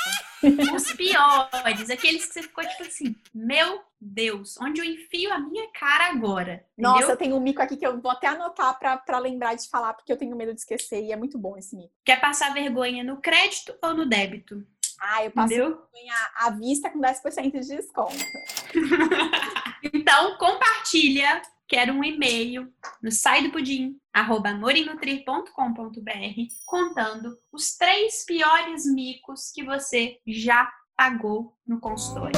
Os piores, aqueles que você ficou tipo assim, meu Deus, onde eu enfio a minha cara agora? Entendeu? Nossa, eu tenho um mico aqui que eu vou até anotar pra, pra lembrar de falar, porque eu tenho medo de esquecer e é muito bom esse mico. Quer passar vergonha no crédito ou no débito? Ah, eu passo vergonha à vista com 10% de desconto. então, compartilha quero um e-mail no sai do pudim, arroba contando os três piores micos que você já pagou no consultório.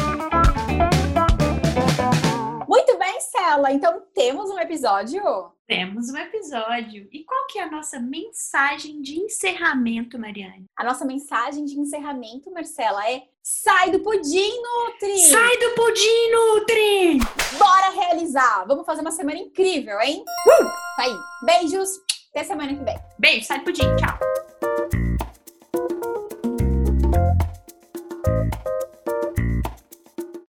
Muito bem, Cela. Então temos um episódio? Temos um episódio. E qual que é a nossa mensagem de encerramento, Mariane? A nossa mensagem de encerramento, Marcela, é Sai do pudim, Nutri! Sai do pudim, Nutri! Bora realizar! Vamos fazer uma semana incrível, hein? Uh! Tá aí. Beijos! Até semana que vem. Beijo, sai do pudim. Tchau.